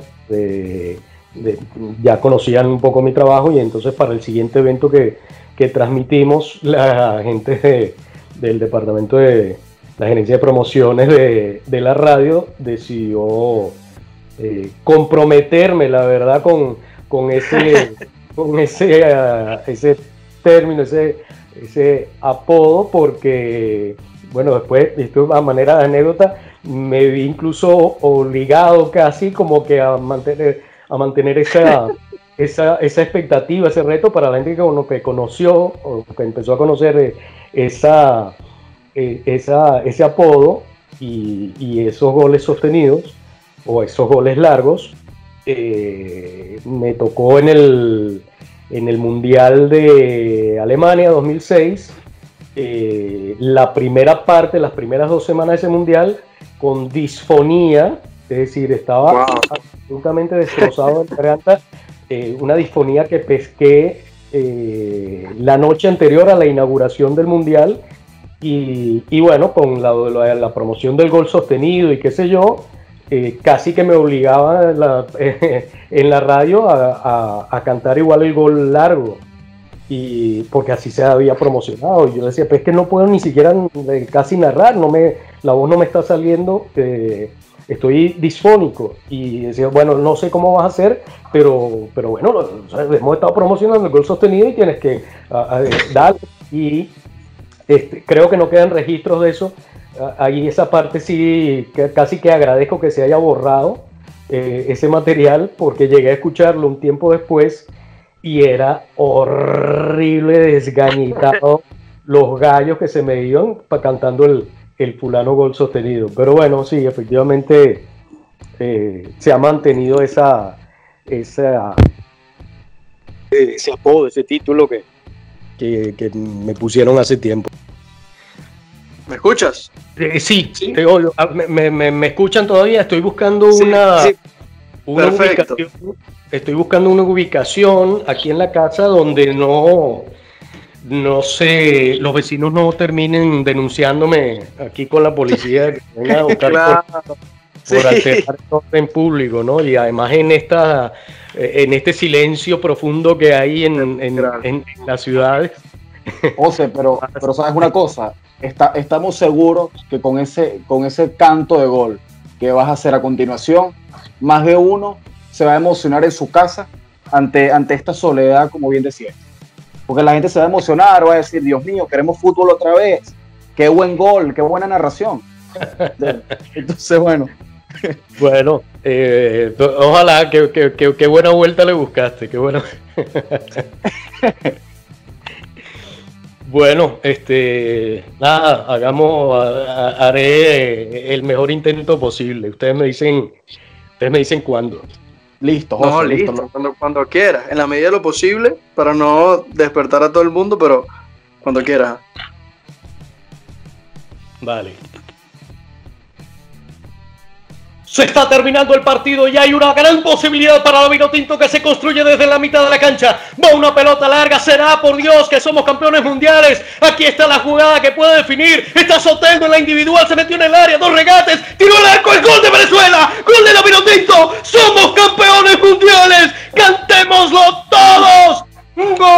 ya conocían un poco mi trabajo y entonces para el siguiente evento que, que transmitimos, la gente del departamento de, la gerencia de promociones de, la radio decidió eh, comprometerme, la verdad, con, con ese, con ese, ah, ese término, ese, ese apodo, porque, bueno, después, esto a manera de anécdota, me vi incluso obligado casi como que a mantener, a mantener esa, esa, esa expectativa, ese reto para la gente que, que conoció o que empezó a conocer eh, esa eh, ese apodo y, esos goles sostenidos o esos goles largos eh, me tocó en el, en el Mundial de Alemania 2006, eh, la primera parte, las primeras dos semanas de ese Mundial, con disfonía, es decir, estaba absolutamente destrozado en garganta, una disfonía que pesqué la noche anterior a la inauguración del Mundial y, bueno, con la, la, promoción del gol sostenido y qué sé yo, eh, casi que me obligaba en la radio a, cantar igual el gol largo. Y porque así se había promocionado. Y yo decía, pues es que no puedo ni siquiera eh, casi narrar, no me, la voz no me está saliendo, eh, estoy disfónico. Y decía, bueno, no sé cómo vas a hacer, pero, pero bueno, hemos estado promocionando el gol sostenido y tienes que dar. Y este, creo que no quedan registros de eso. Ahí esa parte sí, casi que agradezco que se haya borrado eh, ese material porque llegué a escucharlo un tiempo después y era horrible, desgañitado los gallos que se me iban cantando el, el fulano gol sostenido. Pero bueno, sí, efectivamente eh, se ha mantenido esa, esa, ese apodo, ese título que, que, me pusieron hace tiempo. ¿Me escuchas? Eh, sí, ah, Me, me, escuchan todavía. Estoy buscando una, ubicación. Estoy buscando una ubicación aquí en la casa donde no, no sé, los vecinos no terminen denunciándome aquí con la policía que vengan a buscar por, alterar orden público, ¿no? Y además en esta eh, en este silencio profundo que hay en, en, las ciudades. José, pero, pero sabes una cosa, Está, estamos seguros que con ese, con ese canto de gol que vas a hacer a continuación, más de uno se va a emocionar en su casa ante, ante esta soledad, como bien decía. Porque la gente se va a emocionar, va a decir, Dios mío, queremos fútbol otra vez, qué buen gol, qué buena narración. Entonces, bueno. Bueno, eh, ojalá, que, que, buena vuelta le buscaste, qué bueno. bueno, este, nada, hagamos, haré el mejor intento posible. Ustedes me dicen, ustedes me dicen cuándo. Listo, José, listo. Cuando, cuando quieras, en la medida de lo posible, para no despertar a todo el mundo, pero cuando quieras. Vale. Se está terminando el partido y hay una gran posibilidad para la Vinotinto que se construye desde la mitad de la cancha. Va una pelota larga, será por Dios que somos campeones mundiales. Aquí está la jugada que puede definir. Está Soteldo en la individual, se metió en el área, dos regates, tiró el arco, el gol de Venezuela, gol de la Vinotinto. Somos campeones mundiales. Cantémoslo todos. ¡Gol!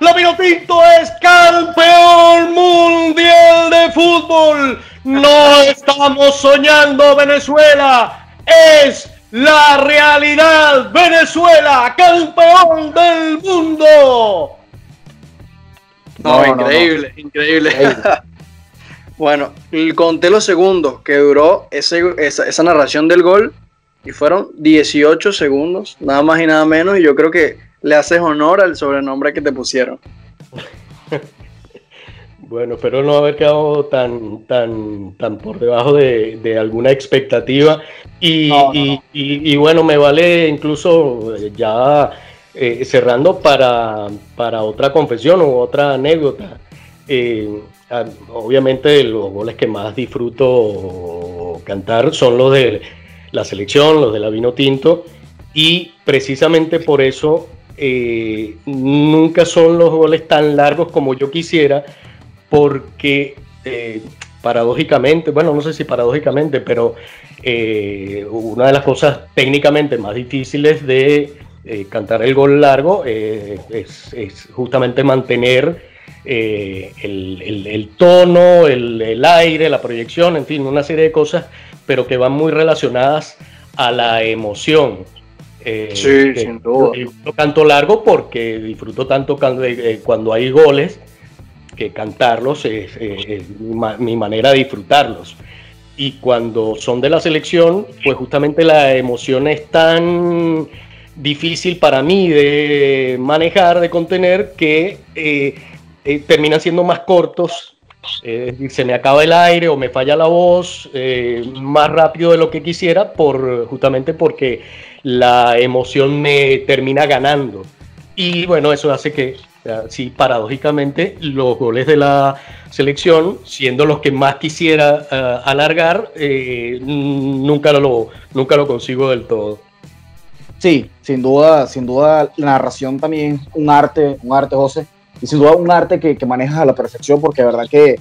La Vinotinto es campeón mundial de fútbol. No estamos soñando Venezuela, es la realidad. Venezuela, campeón del mundo. No, increíble, increíble. bueno, conté los segundos que duró esa, esa narración del gol y fueron 18 segundos, nada más y nada menos. Y yo creo que le haces honor al sobrenombre que te pusieron. Bueno, espero no haber quedado tan, tan, tan por debajo de, alguna expectativa. Y, bueno, me vale incluso eh, ya eh, cerrando para, para, otra confesión o otra anécdota. Eh, obviamente los goles que más disfruto cantar son los de la selección, los de la vino tinto. Y precisamente por eso eh, nunca son los goles tan largos como yo quisiera, porque eh, paradójicamente, bueno, no sé si paradójicamente, pero eh, una de las cosas técnicamente más difíciles de cantar el gol largo es, justamente mantener el, tono, el, aire, la proyección, en fin, una serie de cosas, pero que van muy relacionadas a la emoción. Eh, sí, sin duda. Yo canto largo porque disfruto tanto eh, cuando, hay goles que cantarlos es, mi, manera de disfrutarlos. Y cuando son de la selección, pues justamente la emoción es tan difícil para mí de manejar, de contener, que eh, terminan siendo más cortos es decir, se me acaba el aire o me falla la voz más rápido de lo que quisiera, por, justamente porque la emoción me termina ganando. Y bueno, eso hace que, sí, paradójicamente, los goles de la selección, siendo los que más quisiera eh, alargar, eh, nunca, lo, nunca lo consigo del todo. Sí, sin duda, sin duda, la narración también un arte, un arte, José, y sin duda un arte que, que manejas a la perfección, porque de verdad que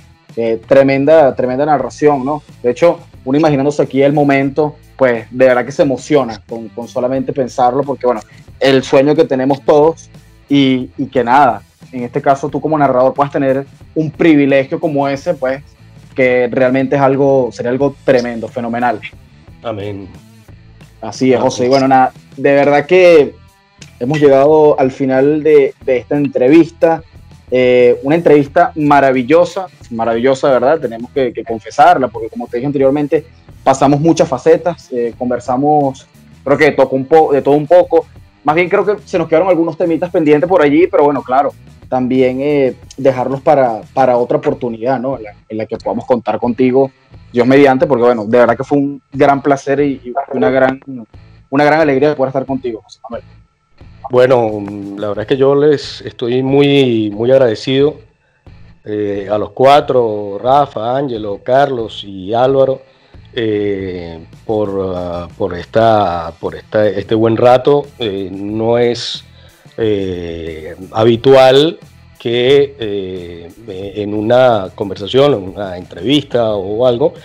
tremenda, tremenda narración, ¿no? De hecho, uno imaginándose aquí el momento, pues de verdad que se emociona con, con solamente pensarlo, porque bueno, el sueño que tenemos todos y, y, que nada, en este caso tú como narrador puedas tener un privilegio como ese, pues que realmente es algo, sería algo tremendo, fenomenal. Amén. Así es, José. Y bueno, nada, de verdad que hemos llegado al final de, de esta entrevista. Eh, una entrevista maravillosa, maravillosa, ¿verdad? Tenemos que, confesarla, porque como te dije anteriormente, pasamos muchas facetas, eh, conversamos, creo que tocó un de todo un poco. Más bien creo que se nos quedaron algunos temitas pendientes por allí, pero bueno, claro, también eh, dejarlos para, para otra oportunidad, ¿no? En la, que podamos contar contigo, Dios mediante, porque bueno, de verdad que fue un gran placer y, una, gran, una gran alegría de poder estar contigo, José Manuel. Bueno, la verdad es que yo les estoy muy, muy agradecido eh, a los cuatro, Rafa, Ángelo, Carlos y Álvaro, eh, por, uh, por, esta, por esta, este buen rato. Eh, no es habitual que en una conversación, en una entrevista o algo,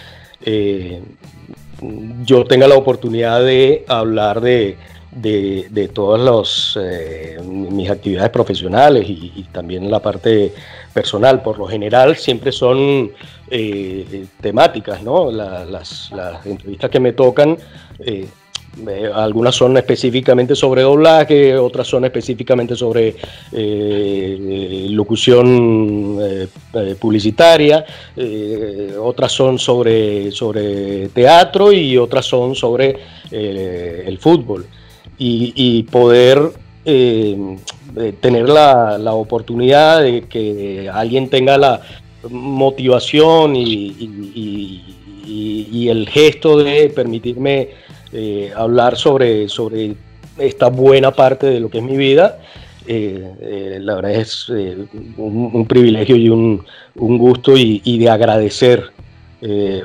yo tenga la oportunidad de hablar de de, todas los, eh, mis actividades profesionales y, también la parte personal. Por lo general siempre son eh, temáticas, ¿no? las, entrevistas que me tocan eh, algunas son específicamente sobre doblaje, otras son específicamente sobre locución publicitaria, otras son sobre, sobre teatro y otras son sobre el fútbol. Y, poder tener la, oportunidad de que alguien tenga la motivación y el gesto de permitirme eh, hablar sobre, sobre esta buena parte de lo que es mi vida. Eh, eh, la verdad es un, privilegio y un, gusto y, de agradecer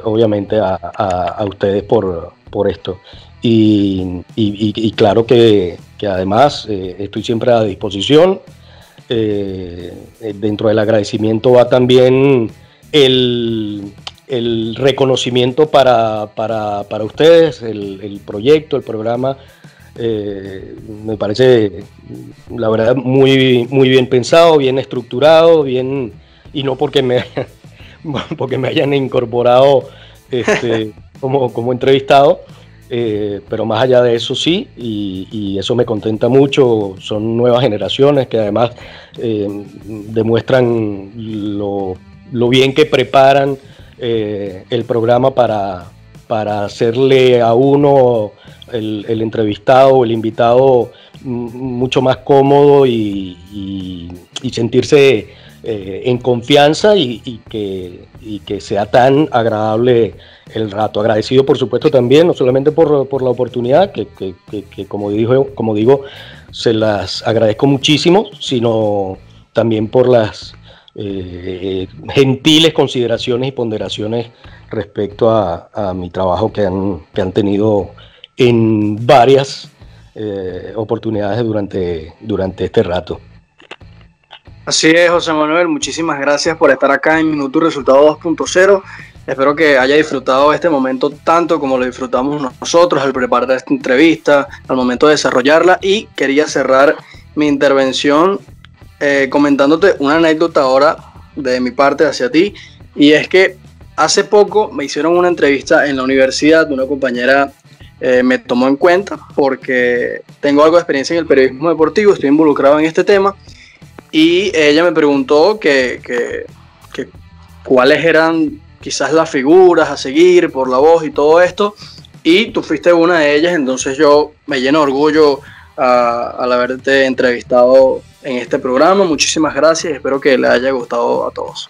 obviamente a, ustedes por, por esto. Y, claro que, que además estoy siempre a disposición. dentro del agradecimiento va también el, el reconocimiento para, para, ustedes, el, proyecto, el programa, eh, me parece, la verdad, muy, muy bien pensado, bien estructurado, bien, y no porque me, porque me hayan incorporado este, como, como entrevistado, eh, pero más allá de eso sí, y, eso me contenta mucho, son nuevas generaciones que además eh, demuestran lo, bien que preparan eh, el programa para, para hacerle a uno, el, entrevistado o el invitado, mucho más cómodo y, sentirse eh, en confianza y, que, que sea tan agradable el rato. Agradecido, por supuesto, también, no solamente por, la oportunidad, que, como, dijo, como digo, se las agradezco muchísimo, sino también por las eh, gentiles consideraciones y ponderaciones respecto a, mi trabajo que han, que han, tenido en varias eh, oportunidades durante, durante este rato. Así es, José Manuel, muchísimas gracias por estar acá en Minuto Resultado 2.0. Espero que haya disfrutado este momento tanto como lo disfrutamos nosotros al preparar esta entrevista, al momento de desarrollarla. Y quería cerrar mi intervención eh, comentándote una anécdota ahora de mi parte hacia ti, y es que hace poco me hicieron una entrevista en la universidad, una compañera eh, me tomó en cuenta porque tengo algo de experiencia en el periodismo deportivo, estoy involucrado en este tema, y ella me preguntó que, que cuáles eran quizás las figuras a seguir por la voz y todo esto, y tú fuiste una de ellas, entonces yo me lleno de orgullo al haberte entrevistado en este programa. Muchísimas gracias, espero que le haya gustado a todos.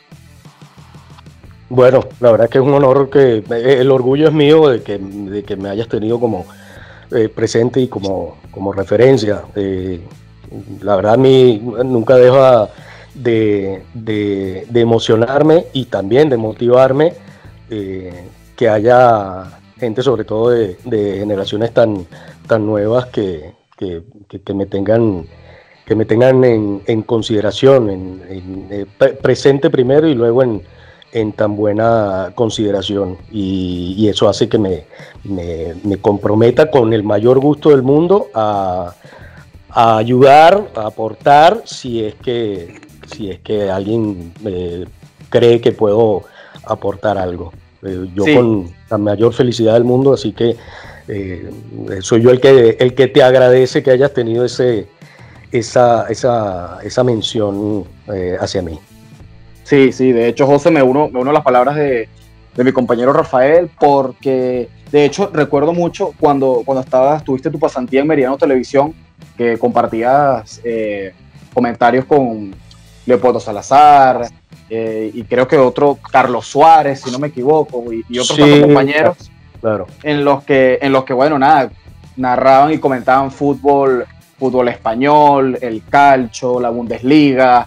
Bueno, la verdad que es un honor que eh, el orgullo es mío de que, de que me hayas tenido como eh, presente y como, como referencia. Eh, la verdad mí nunca deja de, de, emocionarme y también de motivarme que haya gente, sobre todo de, generaciones tan, tan nuevas, que, que, me tengan que me tengan en, consideración, en, eh, presente primero y luego en, tan buena consideración. Y, eso hace que me, me, comprometa con el mayor gusto del mundo a, ayudar, a aportar, si es que, si es que alguien eh, cree que puedo aportar algo. Eh, yo con la mayor felicidad del mundo, así que eh, soy yo el que, el que te agradece que hayas tenido ese, esa, esa, esa mención hacia mí. Sí, sí, de hecho, José, me uno, me uno a las palabras de, de, mi compañero Rafael, porque de hecho recuerdo mucho cuando, cuando estabas, tuviste tu pasantía en Meridiano Televisión, que compartías eh, comentarios con Leopoldo Salazar, y creo que otro, Carlos Suárez, si no me equivoco, y, otros compañeros Claro. En los que, en los que, bueno, nada, narraban y comentaban fútbol, fútbol español, el calcio, la Bundesliga,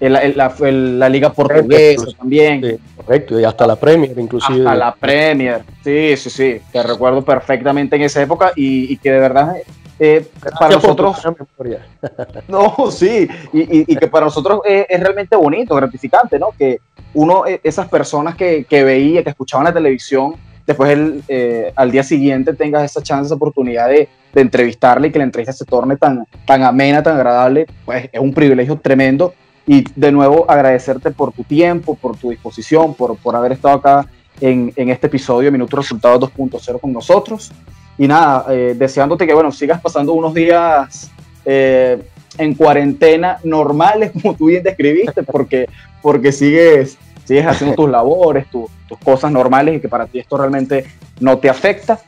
la, Liga Portuguesa también. correcto, y hasta la Premier, inclusive. Hasta la Premier, sí, sí, sí, que recuerdo perfectamente en esa época y, que de verdad eh, para nosotros. no, sí, y, que para nosotros es, realmente bonito, gratificante, ¿no? Que uno, eh, esas personas que, que veía, que escuchaban la televisión, después el, eh, al día siguiente tengas esa chance, esa oportunidad de, de, entrevistarle y que la entrevista se torne tan, tan amena, tan agradable, pues es un privilegio tremendo. Y de nuevo agradecerte por tu tiempo, por tu disposición, por, por haber estado acá en, en este episodio de Minuto Resultados 2.0 con nosotros. Y nada, eh, deseándote que bueno, sigas pasando unos días eh, en cuarentena normales, como tú bien describiste, porque, porque sigues, sigues haciendo tus labores, tus cosas normales y que para ti esto realmente no te afecta.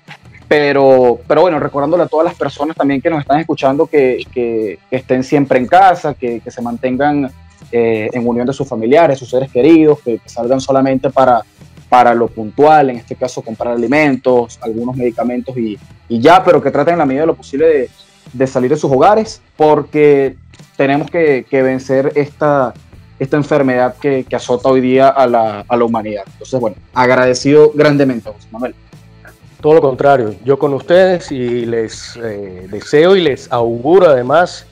Pero, pero bueno, recordándole a todas las personas también que nos están escuchando que, que, estén siempre en casa, que, que se mantengan eh, en unión de sus familiares, sus seres queridos, que, salgan solamente para, para lo puntual, en este caso comprar alimentos, algunos medicamentos y, y ya, pero que traten en la medida de lo posible de, de salir de sus hogares, porque tenemos que, que vencer esta, esta enfermedad que, que, azota hoy día a la, a la humanidad. Entonces, bueno, agradecido grandemente, José Manuel. Todo lo contrario, yo con ustedes y les eh, deseo y les auguro además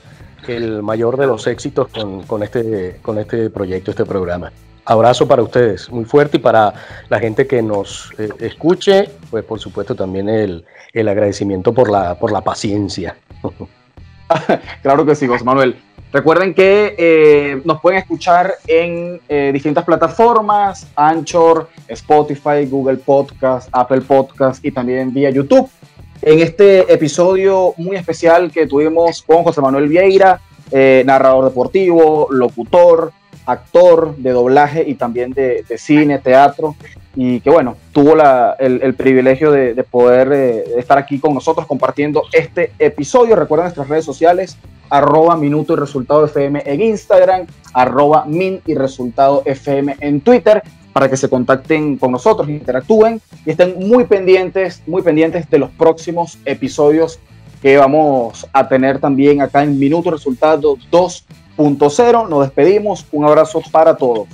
el mayor de los éxitos con, con, este, con este proyecto, este programa. Abrazo para ustedes, muy fuerte, y para la gente que nos eh, escuche, pues por supuesto también el, el, agradecimiento por la, por la paciencia. claro que sí, José Manuel. Recuerden que eh, nos pueden escuchar en eh, distintas plataformas, Anchor, Spotify, Google Podcast, Apple Podcast y también vía YouTube en este episodio muy especial que tuvimos con José Manuel Vieira, eh, narrador deportivo, locutor, actor de doblaje y también de, cine, teatro, y que bueno, tuvo el, privilegio de, de poder eh, estar aquí con nosotros compartiendo este episodio. Recuerden nuestras redes sociales, arroba minuto y resultado FM en Instagram, arroba min y resultado FM en Twitter para que se contacten con nosotros, interactúen y estén muy pendientes, muy pendientes de los próximos episodios que vamos a tener también acá en Minuto Resultado Punto Cero. Nos despedimos. Un abrazo para todos.